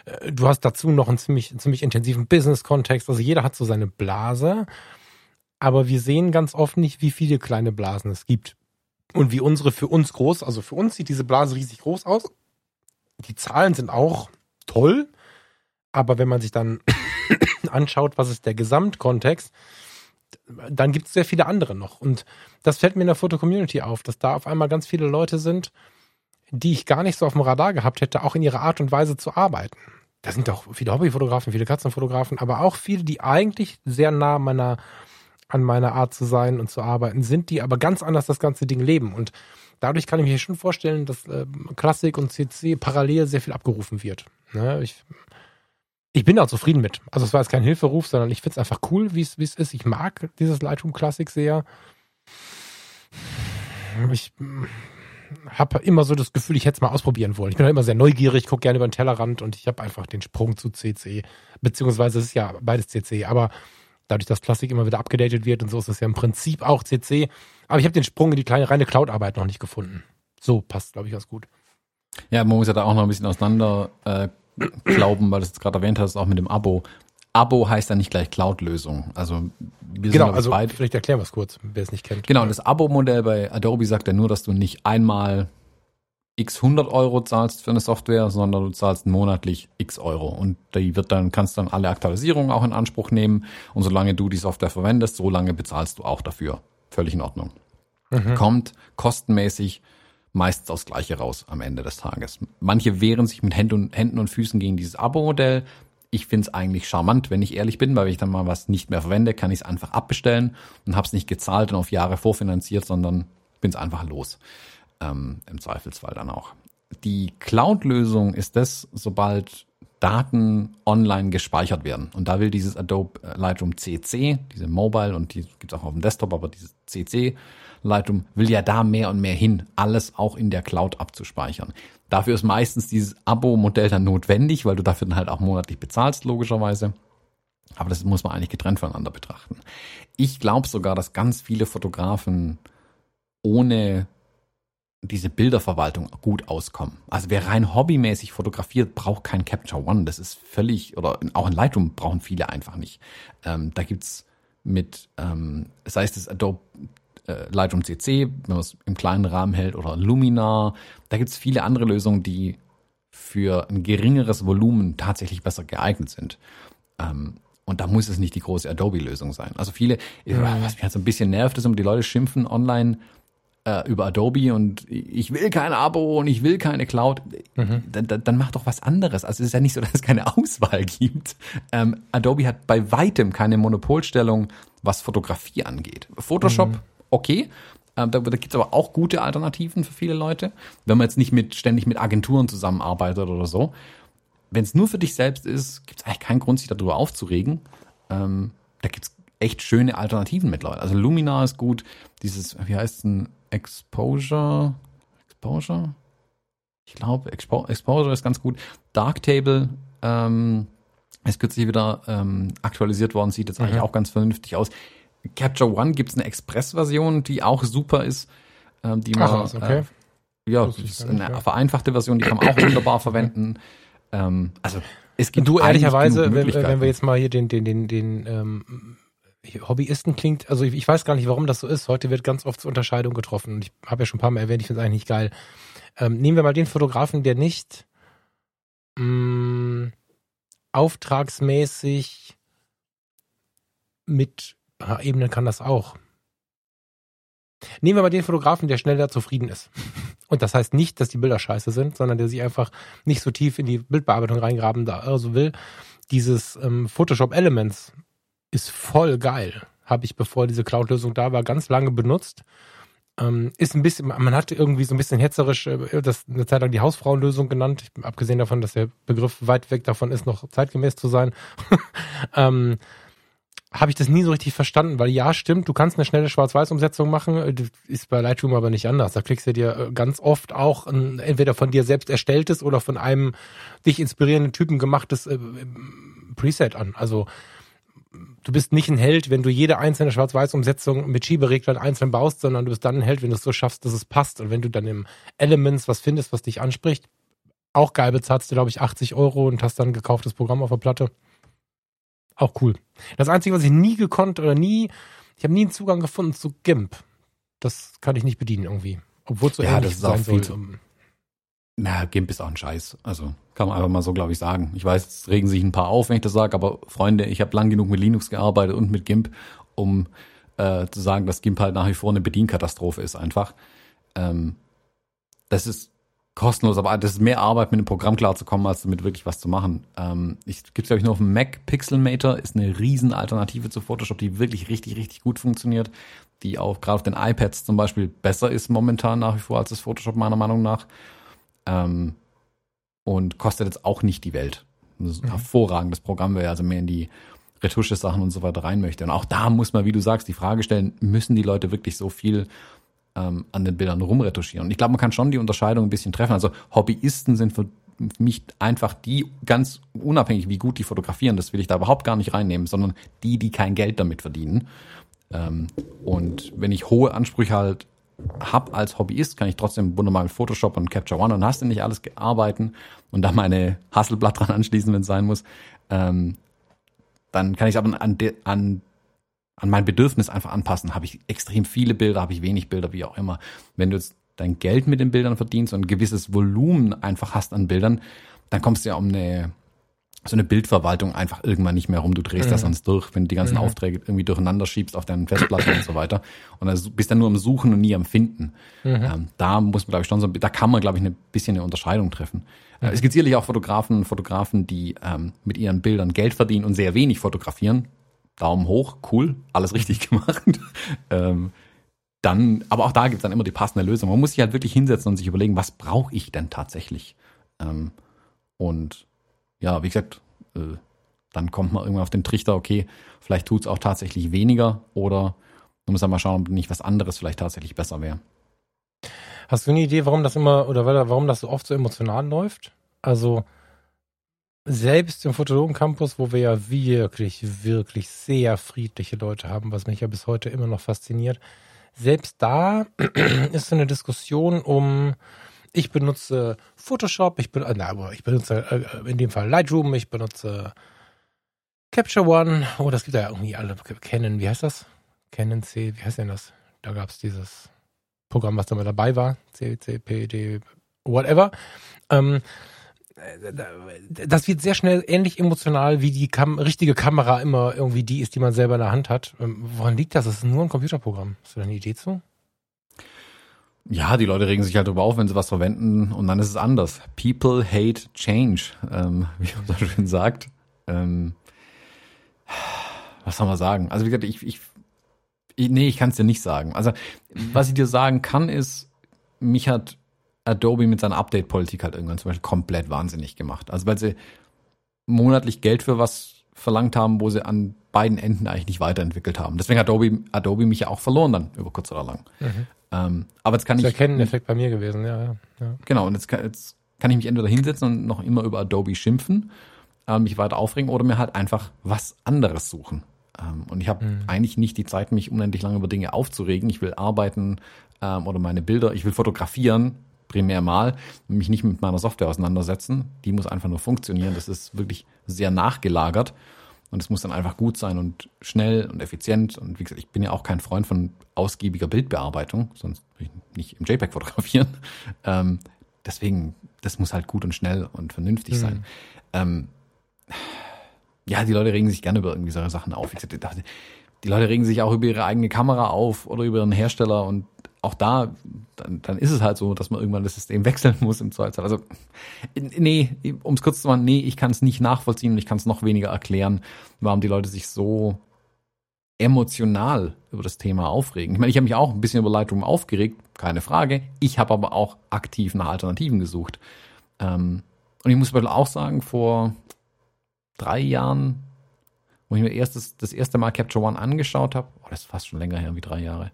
äh, du hast dazu noch einen ziemlich, ziemlich intensiven Business-Kontext. Also jeder hat so seine Blase. Aber wir sehen ganz oft nicht, wie viele kleine Blasen es gibt. Und wie unsere für uns groß, also für uns sieht diese Blase riesig groß aus. Die Zahlen sind auch toll. Aber wenn man sich dann (coughs) anschaut, was ist der Gesamtkontext, dann gibt es sehr viele andere noch. Und das fällt mir in der Foto-Community auf, dass da auf einmal ganz viele Leute sind, die ich gar nicht so auf dem Radar gehabt hätte, auch in ihrer Art und Weise zu arbeiten. Da sind auch viele Hobbyfotografen, viele Katzenfotografen, aber auch viele, die eigentlich sehr nah meiner, an meiner Art zu sein und zu arbeiten sind, die aber ganz anders das ganze Ding leben. Und dadurch kann ich mir schon vorstellen, dass äh, Klassik und CC parallel sehr viel abgerufen wird. Ne? Ich ich bin da zufrieden mit. Also es war jetzt kein Hilferuf, sondern ich finde es einfach cool, wie es ist. Ich mag dieses Lightroom Classic sehr. Ich habe immer so das Gefühl, ich hätte es mal ausprobieren wollen. Ich bin halt immer sehr neugierig, gucke gerne über den Tellerrand und ich habe einfach den Sprung zu CC. Beziehungsweise es ist ja beides CC, aber dadurch, dass Classic immer wieder abgedatet wird und so ist es ja im Prinzip auch CC. Aber ich habe den Sprung in die kleine reine Cloud-Arbeit noch nicht gefunden. So passt, glaube ich, ganz gut. Ja, man muss ja da auch noch ein bisschen auseinander äh, glauben, weil du es gerade erwähnt hast, auch mit dem Abo. Abo heißt ja nicht gleich Cloud-Lösung. Also wir genau, also beide. vielleicht erklären wir es kurz, wer es nicht kennt. Genau, das Abo-Modell bei Adobe sagt ja nur, dass du nicht einmal x 100 Euro zahlst für eine Software, sondern du zahlst monatlich x Euro und die wird dann kannst dann alle Aktualisierungen auch in Anspruch nehmen und solange du die Software verwendest, so lange bezahlst du auch dafür. Völlig in Ordnung. Mhm. Kommt kostenmäßig meistens aufs Gleiche raus am Ende des Tages. Manche wehren sich mit Händen und, Füßen gegen dieses Abo-Modell. Ich finde es eigentlich charmant, wenn ich ehrlich bin, weil wenn ich dann mal was nicht mehr verwende, kann ich es einfach abbestellen und habe es nicht gezahlt und auf Jahre vorfinanziert, sondern bin es einfach los. Ähm, Im Zweifelsfall dann auch. Die Cloud-Lösung ist das, sobald Daten online gespeichert werden. Und da will dieses Adobe Lightroom CC, diese Mobile und die gibt es auch auf dem Desktop, aber dieses CC Lightroom will ja da mehr und mehr hin, alles auch in der Cloud abzuspeichern. Dafür ist meistens dieses Abo-Modell dann notwendig, weil du dafür dann halt auch monatlich bezahlst, logischerweise. Aber das muss man eigentlich getrennt voneinander betrachten. Ich glaube sogar, dass ganz viele Fotografen ohne diese Bilderverwaltung gut auskommen. Also wer rein hobbymäßig fotografiert, braucht kein Capture One. Das ist völlig, oder auch ein Lightroom brauchen viele einfach nicht. Ähm, da gibt's mit, ähm, sei es das Adobe äh, Lightroom CC, wenn man es im kleinen Rahmen hält, oder Luminar. Da gibt es viele andere Lösungen, die für ein geringeres Volumen tatsächlich besser geeignet sind. Ähm, und da muss es nicht die große Adobe-Lösung sein. Also viele, mhm. was mich halt so ein bisschen nervt, ist, um die Leute schimpfen online, äh, über Adobe und ich will kein Abo und ich will keine Cloud, mhm. dann, dann mach doch was anderes. Also es ist ja nicht so, (laughs) dass es keine Auswahl gibt. Ähm, Adobe hat bei weitem keine Monopolstellung, was Fotografie angeht. Photoshop, mhm. Okay. Ähm, da da gibt es aber auch gute Alternativen für viele Leute, wenn man jetzt nicht mit ständig mit Agenturen zusammenarbeitet oder so. Wenn es nur für dich selbst ist, gibt es eigentlich keinen Grund, sich darüber aufzuregen. Ähm, da gibt es echt schöne Alternativen mittlerweile. Also Luminar ist gut, dieses, wie heißt es denn, Exposure, Exposure? Ich glaube, Expo Exposure ist ganz gut. Darktable ähm, ist kürzlich wieder ähm, aktualisiert worden, sieht jetzt mhm. eigentlich auch ganz vernünftig aus. Capture One gibt es eine Express-Version, die auch super ist, ähm, die man, Ach, okay. äh, ja, das ist eine ja. vereinfachte Version, die kann man auch wunderbar verwenden. Ähm, also es gibt du ehrlicherweise, wenn, wenn, wir jetzt mal hier den den den den ähm, Hobbyisten klingt, also ich, ich, weiß gar nicht, warum das so ist. Heute wird ganz oft zur Unterscheidung getroffen. Und ich habe ja schon ein paar Mal erwähnt, ich finde es eigentlich nicht geil. Ähm, nehmen wir mal den Fotografen, der nicht mh, mm, auftragsmäßig mit Ebenen kann das auch. Nehmen wir mal den Fotografen, der schneller zufrieden ist. Und das heißt nicht, dass die Bilder scheiße sind, sondern der sich einfach nicht so tief in die Bildbearbeitung reingraben da also will. Dieses ähm, Photoshop Elements ist voll geil. Habe ich, bevor diese Cloud-Lösung da war, ganz lange benutzt. Ähm, ist ein bisschen, man hat irgendwie so ein bisschen hetzerisch äh, das eine Zeit lang die Hausfrauenlösung genannt. Ich, abgesehen davon, dass der Begriff weit weg davon ist, noch zeitgemäß zu sein. (laughs) ähm, habe ich das nie so richtig verstanden, weil ja, stimmt, du kannst eine schnelle Schwarz-Weiß-Umsetzung machen, äh, ist bei Lightroom aber nicht anders. Da klickst du dir äh, ganz oft auch ein, entweder von dir selbst erstelltes oder von einem dich inspirierenden Typen gemachtes äh, Preset an. Also du bist nicht ein Held, wenn du jede einzelne Schwarz-Weiß-Umsetzung mit Schiebereglern einzeln baust, sondern du bist dann ein Held, wenn du es so schaffst, dass es passt. Und wenn du dann im Elements was findest, was dich anspricht, auch geil bezahlst du, glaube ich, 80 Euro und hast dann gekauftes Programm auf der Platte. Auch cool. Das Einzige, was ich nie gekonnt oder nie, ich habe nie einen Zugang gefunden zu GIMP. Das kann ich nicht bedienen irgendwie. Obwohl es so ja, das ist sein soll. Zu, na, GIMP ist auch ein Scheiß. Also kann man einfach mal so, glaube ich, sagen. Ich weiß, es regen sich ein paar auf, wenn ich das sage, aber Freunde, ich habe lang genug mit Linux gearbeitet und mit GIMP, um äh, zu sagen, dass GIMP halt nach wie vor eine Bedienkatastrophe ist einfach. Ähm, das ist kostenlos, aber das ist mehr Arbeit, mit dem Programm klarzukommen, als damit wirklich was zu machen. Ähm, ich gibt's glaube ich nur auf dem Mac. Pixelmator ist eine riesen Alternative zu Photoshop, die wirklich richtig, richtig gut funktioniert, die auch gerade auf den iPads zum Beispiel besser ist momentan nach wie vor als das Photoshop meiner Meinung nach. Ähm, und kostet jetzt auch nicht die Welt. Das ist ein mhm. hervorragendes Programm, wer also mehr in die Retusche-Sachen und so weiter rein möchte. Und auch da muss man, wie du sagst, die Frage stellen, müssen die Leute wirklich so viel ähm, an den Bildern rumretuschieren. Und ich glaube, man kann schon die Unterscheidung ein bisschen treffen. Also Hobbyisten sind für mich einfach die ganz unabhängig, wie gut die fotografieren, das will ich da überhaupt gar nicht reinnehmen, sondern die, die kein Geld damit verdienen. Ähm, und wenn ich hohe Ansprüche halt hab als Hobbyist, kann ich trotzdem wunderbar mit Photoshop und Capture One und hast du nicht alles arbeiten und da meine Hasselblatt dran anschließen, wenn es sein muss. Ähm, dann kann ich es aber an, de, an an mein Bedürfnis einfach anpassen. Habe ich extrem viele Bilder, habe ich wenig Bilder, wie auch immer. Wenn du jetzt dein Geld mit den Bildern verdienst und ein gewisses Volumen einfach hast an Bildern, dann kommst du ja um eine so eine Bildverwaltung einfach irgendwann nicht mehr rum. Du drehst mhm. das sonst durch, wenn du die ganzen mhm. Aufträge irgendwie durcheinander schiebst auf deinen Festplatten und so weiter. Und dann bist dann nur am Suchen und nie am Finden. Mhm. Ähm, da muss man, glaube ich, schon so, da kann man, glaube ich, ein bisschen eine Unterscheidung treffen. Äh, es gibt sicherlich auch Fotografen, Fotografen, die ähm, mit ihren Bildern Geld verdienen und sehr wenig fotografieren. Daumen hoch, cool, alles richtig (laughs) gemacht. ähm, dann, aber auch da gibt's dann immer die passende Lösung. Man muss sich halt wirklich hinsetzen und sich überlegen, was brauche ich denn tatsächlich? Ähm, und ja, wie gesagt, äh, dann kommt man irgendwann auf den Trichter, okay, vielleicht tut's auch tatsächlich weniger oder man muss dann mal schauen, ob nicht was anderes vielleicht tatsächlich besser wäre. Hast du eine Idee, warum das immer oder warum das so oft so emotional läuft? Also selbst im Fotologen-Campus, wo wir ja wirklich, wirklich sehr friedliche Leute haben, was mich ja bis heute immer noch fasziniert, selbst da (clears throat) ist so eine Diskussion um, ich benutze Photoshop, ich, ben, na, aber ich benutze äh, in dem Fall Lightroom, ich benutze Capture One, oh, das gibt ja irgendwie alle, Canon, wie heißt das? Canon C, wie heißt denn das? Da gab es dieses Programm, was da mal dabei war, C, C, P, D, whatever. Ähm, das wird sehr schnell ähnlich emotional, wie die Kam richtige Kamera immer irgendwie die ist, die man selber in der Hand hat. Ähm, woran liegt das? Das ist nur ein Computerprogramm. Hast du da eine Idee zu? Ja, die Leute regen sich halt darüber auf, wenn sie was verwenden und dann ist es anders. People hate change, ähm, (laughs) wie man so schön sagt. Ähm, was soll man sagen? Also wie gesagt, ich, ich, ich nee, ich kann es dir nicht sagen. Also was ich dir sagen kann, ist, mich hat Adobe mit seiner Update-Politik halt irgendwann zum Beispiel komplett wahnsinnig gemacht. Also weil sie monatlich Geld für was verlangt haben, wo sie an beiden Enden eigentlich nicht weiterentwickelt haben. Deswegen hat Adobe, Adobe mich ja auch verloren dann, über kurz oder lang. Mhm. Ähm, aber jetzt kann das ich. Das ist Effekt bei mir gewesen, ja, ja. ja. Genau, und jetzt kann, jetzt kann ich mich entweder hinsetzen und noch immer über Adobe schimpfen, äh, mich weiter aufregen oder mir halt einfach was anderes suchen. Ähm, und ich habe mhm. eigentlich nicht die Zeit, mich unendlich lange über Dinge aufzuregen. Ich will arbeiten ähm, oder meine Bilder, ich will fotografieren, primär mal, mich nicht mit meiner Software auseinandersetzen. Die muss einfach nur funktionieren. Das ist wirklich sehr nachgelagert. Und es muss dann einfach gut sein und schnell und effizient. Und wie gesagt, ich bin ja auch kein Freund von ausgiebiger Bildbearbeitung, sonst würde ich nicht im JPEG fotografieren. (laughs) Ähm, deswegen, das muss halt gut und schnell und vernünftig mhm. sein. Ähm, ja, die Leute regen sich gerne über irgendwie solche Sachen auf. Gesagt, die Leute regen sich auch über ihre eigene Kamera auf oder über ihren Hersteller und auch da, dann, dann ist es halt so, dass man irgendwann das System (laughs) wechseln muss im Zweifelsfall. Also, nee, um es kurz zu machen, nee, ich kann es nicht nachvollziehen und ich kann es noch weniger erklären, warum die Leute sich so emotional über das Thema aufregen. Ich meine, ich habe mich auch ein bisschen über Lightroom aufgeregt, keine Frage. Ich habe aber auch aktiv nach Alternativen gesucht. Ähm, und ich muss auch sagen, vor drei Jahren, wo ich mir erstes, das erste Mal Capture One angeschaut habe, oh, das ist fast schon länger her wie drei Jahre,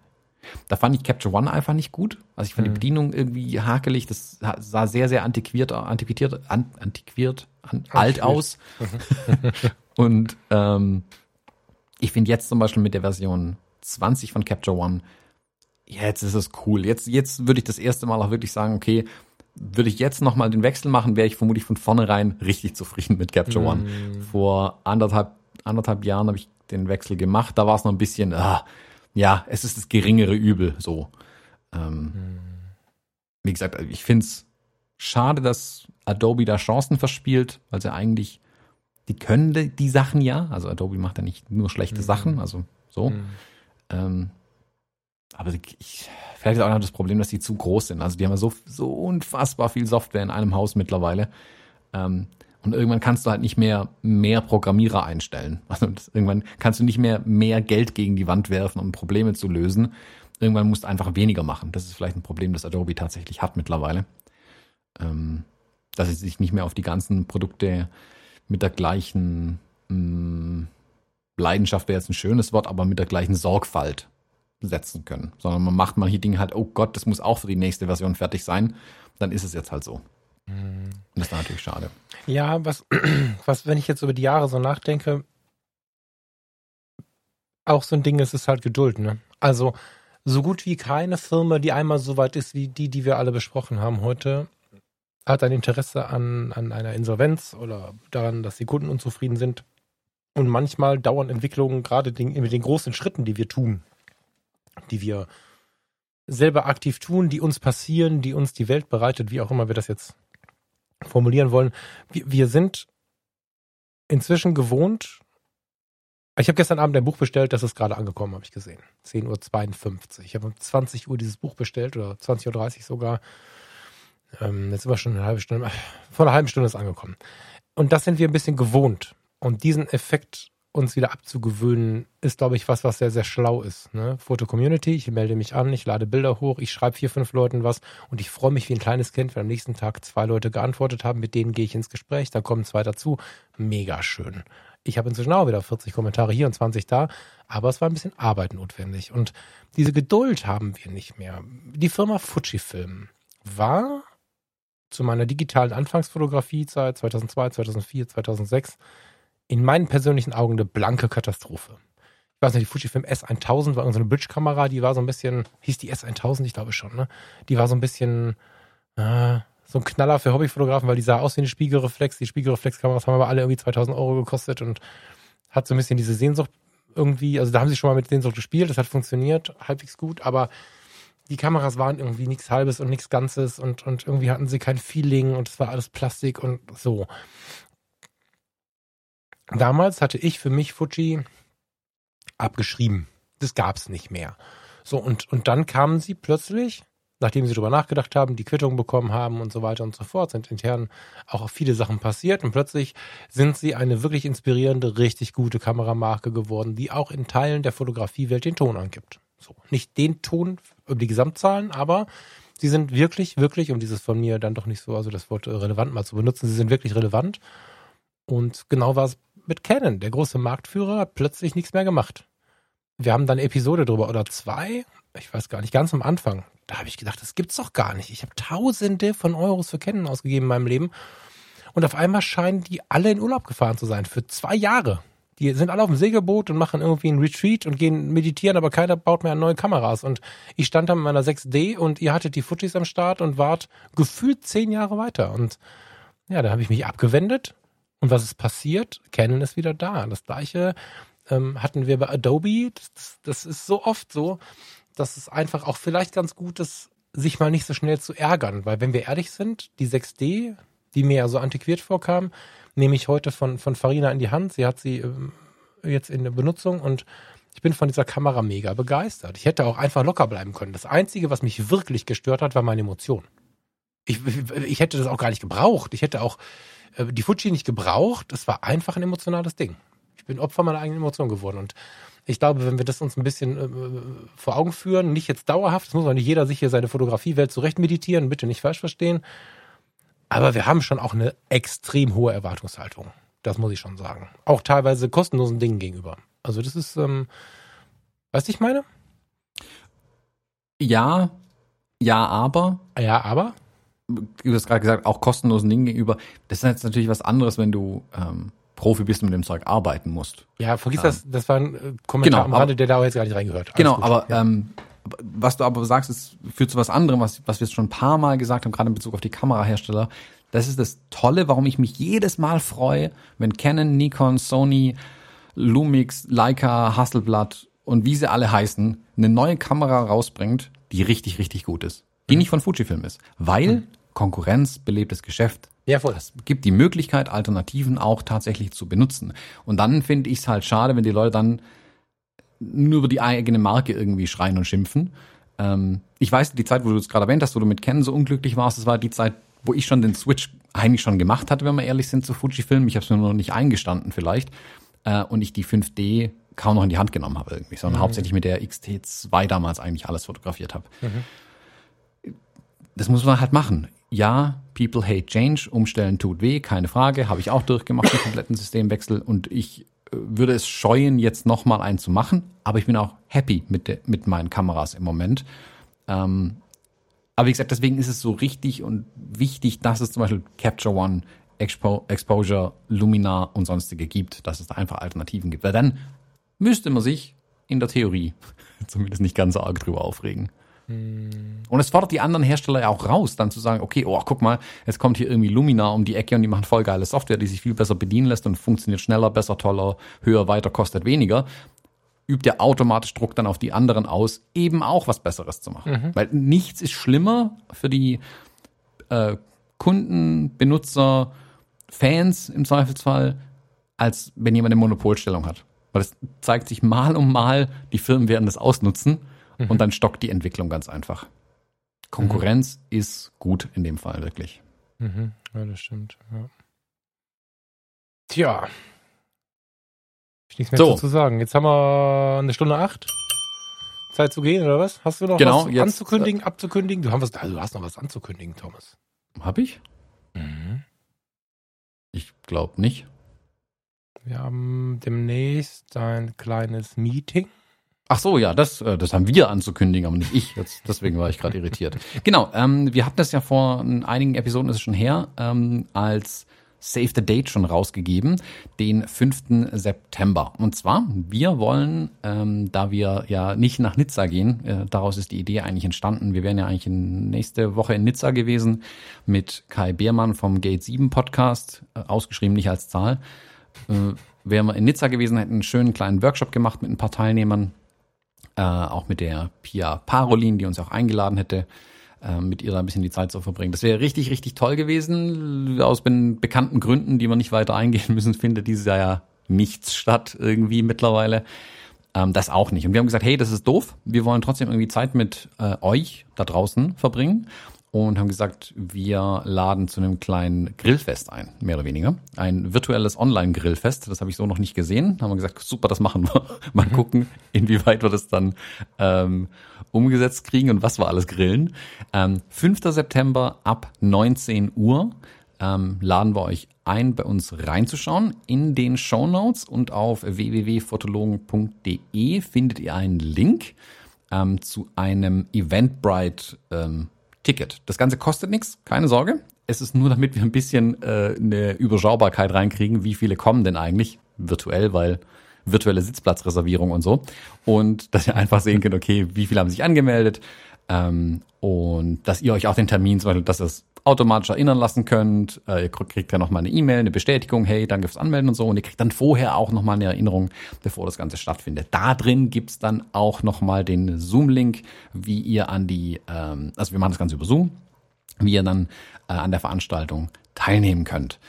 da fand ich Capture One einfach nicht gut. Also ich fand mhm. die Bedienung irgendwie hakelig. Das sah sehr, sehr antiquiert, antiquiert, an, antiquiert, an, alt aus. (laughs) und ähm, ich finde jetzt zum Beispiel mit der Version 20 von Capture One, jetzt ist es cool. Jetzt, jetzt würde ich das erste Mal auch wirklich sagen, okay, würde ich jetzt nochmal den Wechsel machen, wäre ich vermutlich von vornherein richtig zufrieden mit Capture One. Mhm. Vor anderthalb, anderthalb Jahren habe ich den Wechsel gemacht. Da war es noch ein bisschen, ah, ja, es ist das geringere Übel so. Ähm, hm. Wie gesagt, ich finde es schade, dass Adobe da Chancen verspielt, weil sie eigentlich, die können die, die Sachen ja, also Adobe macht ja nicht nur schlechte hm. Sachen, also so. Hm. Ähm, aber ich, vielleicht auch noch das Problem, dass die zu groß sind. Also die haben ja so, so unfassbar viel Software in einem Haus mittlerweile. Ähm, und irgendwann kannst du halt nicht mehr mehr Programmierer einstellen. (laughs) Also irgendwann kannst du nicht mehr mehr Geld gegen die Wand werfen, um Probleme zu lösen. Irgendwann musst du einfach weniger machen. Das ist vielleicht ein Problem, das Adobe tatsächlich hat mittlerweile. Ähm, dass es sich nicht mehr auf die ganzen Produkte mit der gleichen mh, mm, Leidenschaft wäre jetzt ein schönes Wort, aber mit der gleichen Sorgfalt setzen können. Sondern man macht manche Dinge halt, oh Gott, das muss auch für die nächste Version fertig sein. Dann ist es jetzt halt so. Mhm. Das ist natürlich schade. Ja, was, (clears throat) was, wenn ich jetzt über die Jahre so nachdenke, auch so ein Ding ist, ist halt Geduld, ne? Also, so gut wie keine Firma, die einmal so weit ist wie die, die wir alle besprochen haben heute, hat ein Interesse an, an einer Insolvenz oder daran, dass die Kunden unzufrieden sind. Und manchmal dauern Entwicklungen gerade den, mit den großen Schritten, die wir tun, die wir selber aktiv tun, die uns passieren, die uns die Welt bereitet, wie auch immer wir das jetzt formulieren wollen. Wir, wir sind inzwischen gewohnt. Ich habe gestern Abend ein Buch bestellt, das ist gerade angekommen, habe ich gesehen. 10.52 Uhr. Ich habe um 20 Uhr dieses Buch bestellt oder 20.30 Uhr sogar. Ähm, jetzt sind wir schon eine halbe Stunde. (laughs) Vor einer halben Stunde ist es angekommen. Und das sind wir ein bisschen gewohnt. Und diesen Effekt uns wieder abzugewöhnen, ist, glaube ich, was, was sehr, sehr schlau ist. Ne? Foto-Community, ich melde mich an, ich lade Bilder hoch, ich schreibe vier, fünf Leuten was und ich freue mich wie ein kleines Kind, wenn am nächsten Tag zwei Leute geantwortet haben, mit denen gehe ich ins Gespräch, da kommen zwei dazu. Mega schön. Ich habe inzwischen auch wieder 40 Kommentare hier und 20 da, aber es war ein bisschen Arbeit notwendig. Und diese Geduld haben wir nicht mehr. Die Firma Fujifilm war zu meiner digitalen Anfangsfotografiezeit 2002, 2004, 2006 in meinen persönlichen Augen eine blanke Katastrophe. Ich weiß nicht, die Fujifilm S1000 war so eine Bridge-Kamera, die war so ein bisschen, hieß die S1000, ich glaube schon, ne? Die war so ein bisschen, äh, so ein Knaller für Hobbyfotografen, weil die sah aus wie eine Spiegelreflex. Die Spiegelreflexkameras haben aber alle irgendwie 2000 Euro gekostet und hat so ein bisschen diese Sehnsucht irgendwie, also da haben sie schon mal mit Sehnsucht gespielt, das hat funktioniert, halbwegs gut, aber die Kameras waren irgendwie nichts Halbes und nichts Ganzes und, und irgendwie hatten sie kein Feeling und es war alles Plastik und so. Damals hatte ich für mich Fuji abgeschrieben. Das gab's nicht mehr. So, und, und dann kamen sie plötzlich nachdem sie darüber nachgedacht haben, die Quittung bekommen haben und so weiter und so fort, sind intern auch viele Sachen passiert und plötzlich sind sie eine wirklich inspirierende, richtig gute Kameramarke geworden, die auch in Teilen der Fotografiewelt den Ton angibt. So, nicht den Ton über die Gesamtzahlen, aber sie sind wirklich, wirklich, um dieses von mir dann doch nicht so, also das Wort relevant mal zu benutzen, sie sind wirklich relevant. Und genau war es mit Canon. Der große Marktführer hat plötzlich nichts mehr gemacht. Wir haben dann Episode drüber oder zwei, ich weiß gar nicht, ganz am Anfang. Da habe ich gedacht, das gibt's doch gar nicht. Ich habe Tausende von Euros für Canon ausgegeben in meinem Leben. Und auf einmal scheinen die alle in Urlaub gefahren zu sein. Für zwei Jahre. Die sind alle auf dem Segelboot und machen irgendwie einen Retreat und gehen meditieren, aber keiner baut mehr neue Kameras. Und ich stand da mit meiner 6D und ihr hattet die Fujis am Start und wart gefühlt zehn Jahre weiter. Und ja, da habe ich mich abgewendet. Und was ist passiert? Canon ist wieder da. Das gleiche ähm, hatten wir bei Adobe. Das, das, das ist so oft so, dass es einfach auch vielleicht ganz gut ist, sich mal nicht so schnell zu ärgern. Weil wenn wir ehrlich sind, die 6D, die mir ja so antiquiert vorkam, nehme ich heute von, von Farina in die Hand. Sie hat sie ähm, jetzt in der Benutzung und ich bin von dieser Kamera mega begeistert. Ich hätte auch einfach locker bleiben können. Das Einzige, was mich wirklich gestört hat, war meine Emotion. Ich, ich hätte das auch gar nicht gebraucht. Ich hätte auch äh, die Fuji nicht gebraucht. Es war einfach ein emotionales Ding. Ich bin Opfer meiner eigenen Emotionen geworden. Und ich glaube, wenn wir das uns ein bisschen äh, vor Augen führen, nicht jetzt dauerhaft, das muss auch nicht jeder sich hier seine Fotografiewelt zurecht meditieren, bitte nicht falsch verstehen, aber wir haben schon auch eine extrem hohe Erwartungshaltung. Das muss ich schon sagen. Auch teilweise kostenlosen Dingen gegenüber. Also das ist, ähm, weißt du, ich meine? Ja, ja, aber. Ja, aber? Du hast gerade gesagt, auch kostenlosen Dingen gegenüber. Das ist jetzt natürlich was anderes, wenn du ähm, Profi bist und mit dem Zeug arbeiten musst. Ja, vergiss ähm, das, das war ein äh, Kommentar genau, am Rande, der da jetzt gar nicht reingehört. Alles genau, gut. aber ja. ähm, was du aber sagst, ist, führt zu was anderem, was, was wir jetzt schon ein paar Mal gesagt haben, gerade in Bezug auf die Kamerahersteller. Das ist das Tolle, warum ich mich jedes Mal freue, wenn Canon, Nikon, Sony, Lumix, Leica, Hasselblad und wie sie alle heißen, eine neue Kamera rausbringt, die richtig, richtig gut ist. Die mhm. nicht von Fujifilm ist. Weil mhm. Konkurrenz belebt das Geschäft. Ja, voll. Es gibt die Möglichkeit, Alternativen auch tatsächlich zu benutzen. Und dann finde ich es halt schade, wenn die Leute dann nur über die eigene Marke irgendwie schreien und schimpfen. Ähm, ich weiß, die Zeit, wo du es gerade erwähnt hast, wo du mit Ken so unglücklich warst, das war die Zeit, wo ich schon den Switch eigentlich schon gemacht hatte, wenn wir ehrlich sind, zu Fujifilm. Ich habe es mir noch nicht eingestanden vielleicht. Äh, und ich die 5D kaum noch in die Hand genommen habe irgendwie, sondern mhm. hauptsächlich mit der XT2 damals eigentlich alles fotografiert habe. Mhm. Das muss man halt machen. Ja, people hate change, umstellen tut weh, keine Frage, habe ich auch durchgemacht, den kompletten Systemwechsel und ich würde es scheuen, jetzt nochmal einen zu machen, aber ich bin auch happy mit, de, mit meinen Kameras im Moment. Ähm, aber wie gesagt, deswegen ist es so richtig und wichtig, dass es zum Beispiel Capture One, Expo, Exposure, Luminar und sonstige gibt, dass es da einfach Alternativen gibt. Weil dann müsste man sich in der Theorie (laughs) zumindest nicht ganz so arg drüber aufregen. Hm. Und es fordert die anderen Hersteller ja auch raus, dann zu sagen, okay, oh, guck mal, jetzt kommt hier irgendwie Luminar um die Ecke und die machen voll geile Software, die sich viel besser bedienen lässt und funktioniert schneller, besser, toller, höher, weiter, kostet weniger. Übt der automatisch Druck dann auf die anderen aus, eben auch was Besseres zu machen. Mhm. Weil nichts ist schlimmer für die äh, Kunden, Benutzer, Fans im Zweifelsfall, als wenn jemand eine Monopolstellung hat. Weil es zeigt sich mal um mal, die Firmen werden das ausnutzen Mhm. Und dann stockt die Entwicklung ganz einfach. Konkurrenz mhm. ist gut in dem Fall, wirklich. Mhm. Ja, das stimmt. Ja. Tja. Ich nichts mehr so. zu sagen. Jetzt haben wir eine Stunde acht. Zeit zu gehen, oder was? Hast du noch genau, was jetzt, anzukündigen, abzukündigen? Du, hast, also du hast noch was anzukündigen, Thomas. Hab ich? Mhm. Ich glaube nicht. Wir haben demnächst ein kleines Meeting Ach so, ja, das, äh, das haben wir anzukündigen, aber nicht ich. Jetzt, deswegen war ich gerade irritiert. (laughs) Genau, ähm, wir hatten das ja vor einigen Episoden, ist es schon her, ähm, als Save the Date schon rausgegeben, den 5. September. Und zwar, wir wollen, ähm, da wir ja nicht nach Nizza gehen, äh, daraus ist die Idee eigentlich entstanden. Wir wären ja eigentlich in nächste Woche in Nizza gewesen mit Kai Beermann vom Gate 7 Podcast, äh, ausgeschrieben nicht als Zahl. Äh, wären wir in Nizza gewesen, hätten einen schönen kleinen Workshop gemacht mit ein paar Teilnehmern äh, auch mit der Pia Parolin, die uns auch eingeladen hätte, äh, mit ihr da ein bisschen die Zeit zu verbringen. Das wäre richtig, richtig toll gewesen. Aus bekannten Gründen, die wir nicht weiter eingehen (laughs) müssen, findet dieses Jahr ja nichts statt irgendwie mittlerweile. Ähm, das auch nicht. Und wir haben gesagt, hey, das ist doof. Wir wollen trotzdem irgendwie Zeit mit äh, euch da draußen verbringen und haben gesagt, wir laden zu einem kleinen Grillfest ein, mehr oder weniger. Ein virtuelles Online-Grillfest, das habe ich so noch nicht gesehen. Haben wir gesagt, super, das machen wir. (laughs) Mal mhm. gucken, inwieweit wir das dann ähm, umgesetzt kriegen und was wir alles grillen. Ähm, 5. September ab 19 Uhr ähm, laden wir euch ein, bei uns reinzuschauen. In den Show Notes und auf www.fotologen.de findet ihr einen Link ähm, zu einem Eventbrite ähm, Ticket. Das Ganze kostet nichts, keine Sorge. Es ist nur, damit wir ein bisschen äh, eine Überschaubarkeit reinkriegen, wie viele kommen denn eigentlich virtuell, weil virtuelle Sitzplatzreservierung und so. Und dass ihr einfach sehen könnt, okay, wie viele haben sich angemeldet. Ähm, und dass ihr euch auch den Termin, zum Beispiel, dass es automatisch erinnern lassen könnt. Äh, ihr kriegt ja nochmal eine E-Mail, eine Bestätigung, hey, danke fürs Anmelden und so. Und ihr kriegt dann vorher auch nochmal eine Erinnerung, bevor das Ganze stattfindet. Da drin gibt's dann auch nochmal den Zoom-Link, wie ihr an die, ähm, also wir machen das Ganze über Zoom, wie ihr dann äh, an der Veranstaltung teilnehmen könnt.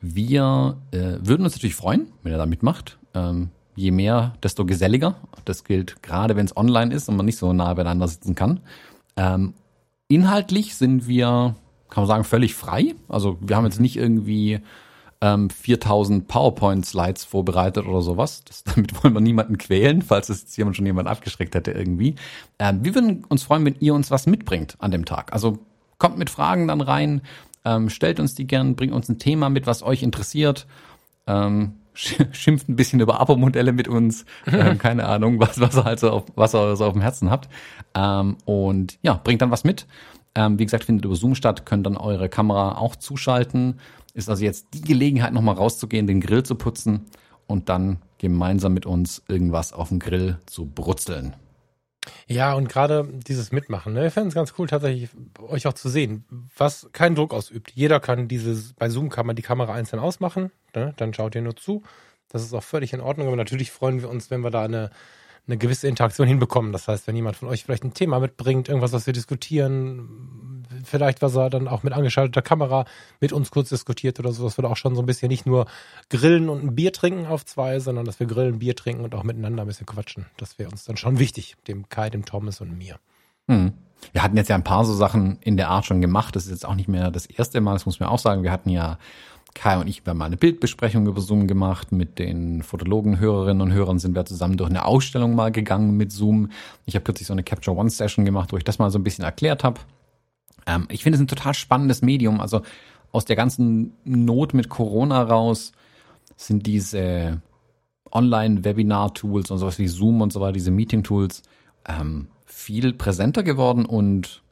Wir äh, würden uns natürlich freuen, wenn ihr da mitmacht. Ähm, je mehr, desto geselliger. Das gilt gerade, wenn es online ist und man nicht so nah beieinander sitzen kann. Ähm, inhaltlich sind wir kann man sagen, völlig frei. Also wir haben jetzt nicht irgendwie ähm, 4000 PowerPoint-Slides vorbereitet oder sowas. Das, (laughs) damit wollen wir niemanden quälen, falls es jetzt jemand schon jemand abgeschreckt hätte irgendwie. Ähm, wir würden uns freuen, wenn ihr uns was mitbringt an dem Tag. Also kommt mit Fragen dann rein, ähm, stellt uns die gern, bringt uns ein Thema mit, was euch interessiert. Ähm, (laughs) schimpft ein bisschen über Abo-Modelle mit uns, (laughs) ähm, keine Ahnung, was, was ihr halt so auf, was ihr so auf dem Herzen habt. Ähm, und ja, bringt dann was mit. Ähm, wie gesagt, findet über Zoom statt, könnt dann eure Kamera auch zuschalten. Ist also jetzt die Gelegenheit, nochmal rauszugehen, den Grill zu putzen und dann gemeinsam mit uns irgendwas auf dem Grill zu brutzeln. Ja, und gerade dieses Mitmachen, ne? wir fänden es ganz cool, tatsächlich euch auch zu sehen, was keinen Druck ausübt. Jeder kann dieses, bei Zoom kann man die Kamera einzeln ausmachen, ne? dann schaut ihr nur zu. Das ist auch völlig in Ordnung, aber natürlich freuen wir uns, wenn wir da eine eine gewisse Interaktion hinbekommen. Das heißt, wenn jemand von euch vielleicht ein Thema mitbringt, irgendwas, was wir diskutieren, vielleicht was er dann auch mit angeschalteter Kamera mit uns kurz diskutiert oder so, dass wir da auch schon so ein bisschen nicht nur grillen und ein Bier trinken auf zwei, sondern dass wir grillen, Bier trinken und auch miteinander ein bisschen quatschen. Das wäre uns dann schon wichtig, dem Kai, dem Thomas und mir. Hm. Wir hatten jetzt ja ein paar so Sachen in der Art schon gemacht. Das ist jetzt auch nicht mehr das erste Mal, das muss man auch sagen. Wir hatten ja Kai und ich haben mal eine Bildbesprechung über Zoom gemacht. Mit den Fotologen, Hörerinnen und Hörern sind wir zusammen durch eine Ausstellung mal gegangen mit Zoom. Ich habe kürzlich so eine Capture One Session gemacht, wo ich das mal so ein bisschen erklärt habe. Ähm, ich finde es ein total spannendes Medium. Also aus der ganzen Not mit Corona raus sind diese Online-Webinar-Tools und sowas wie Zoom und so weiter, diese Meeting-Tools, ähm, viel präsenter geworden und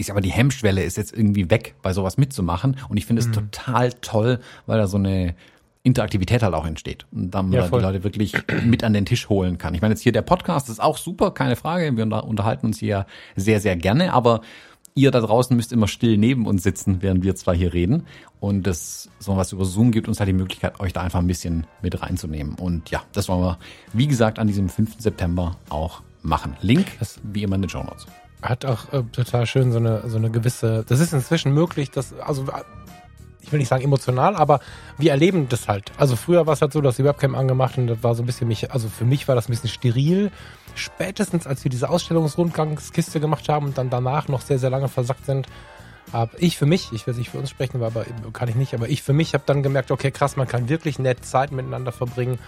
ich sag mal, die Hemmschwelle ist jetzt irgendwie weg, bei sowas mitzumachen. Und ich finde es mhm. total toll, weil da so eine Interaktivität halt auch entsteht. Und dann ja, die Leute wirklich mit an den Tisch holen kann. Ich meine, jetzt hier der Podcast ist auch super, keine Frage. Wir unterhalten uns hier sehr, sehr gerne, aber ihr da draußen müsst immer still neben uns sitzen, während wir zwar hier reden. Und das so was über Zoom gibt uns halt die Möglichkeit, euch da einfach ein bisschen mit reinzunehmen. Und ja, das wollen wir, wie gesagt, an diesem 5. September auch machen. Link ist wie immer in den Show Notes hat auch äh, total schön so eine, so eine gewisse, das ist inzwischen möglich, dass, also ich will nicht sagen emotional, aber wir erleben das halt. Also früher war es halt so, dass die Webcam angemacht und das war so ein bisschen mich, also für mich war das ein bisschen steril. Spätestens als wir diese Ausstellungsrundgangskiste gemacht haben und dann danach noch sehr, sehr lange versackt sind, habe ich für mich, ich will nicht für uns sprechen, aber kann ich nicht, aber ich für mich habe dann gemerkt, okay, krass, man kann wirklich nett Zeit miteinander verbringen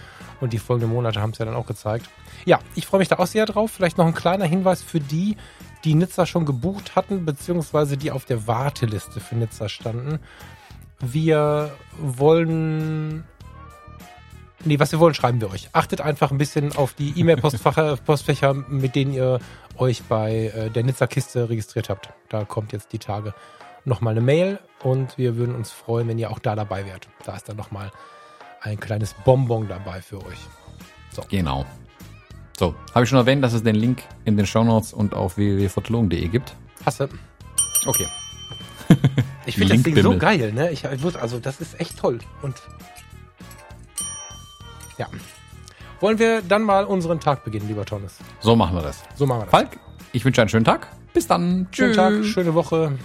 und die folgenden Monate haben es ja dann auch gezeigt. Ja, ich freue mich da auch sehr drauf. Vielleicht noch ein kleiner Hinweis für die, die Nizza schon gebucht hatten, beziehungsweise die auf der Warteliste für Nizza standen. Wir wollen Nee, was wir wollen, schreiben wir euch. Achtet einfach ein bisschen auf die E-Mail-Postfächer, (laughs) mit denen ihr euch bei äh, der Nizza-Kiste registriert habt. Da kommt jetzt die Tage nochmal eine Mail und wir würden uns freuen, wenn ihr auch da dabei wärt. Da ist dann nochmal ein kleines Bonbon dabei für euch. So. Genau. So, habe ich schon erwähnt, dass es den Link in den Shownotes und auf www.fotologen.de gibt? Hast du. Okay. (laughs) ich finde das Ding so geil, ne? Ich, also das ist echt toll. Und ja. Wollen wir dann mal unseren Tag beginnen, lieber Thomas? So machen wir das. So machen wir das. Falk, ich wünsche einen schönen Tag. Bis dann. Schönen Tschüss. Tag, schöne Woche.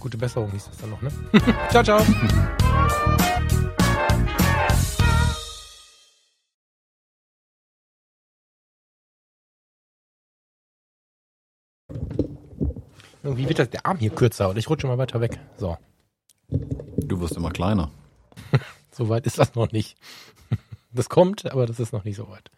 Gute Besserung hieß das dann noch, ne? (laughs) ciao, ciao. (laughs) Irgendwie wird das, der Arm hier kürzer und ich rutsche mal weiter weg. So, Du wirst immer kleiner. (laughs) so weit ist das noch nicht. (laughs) Das kommt, aber das ist noch nicht so weit.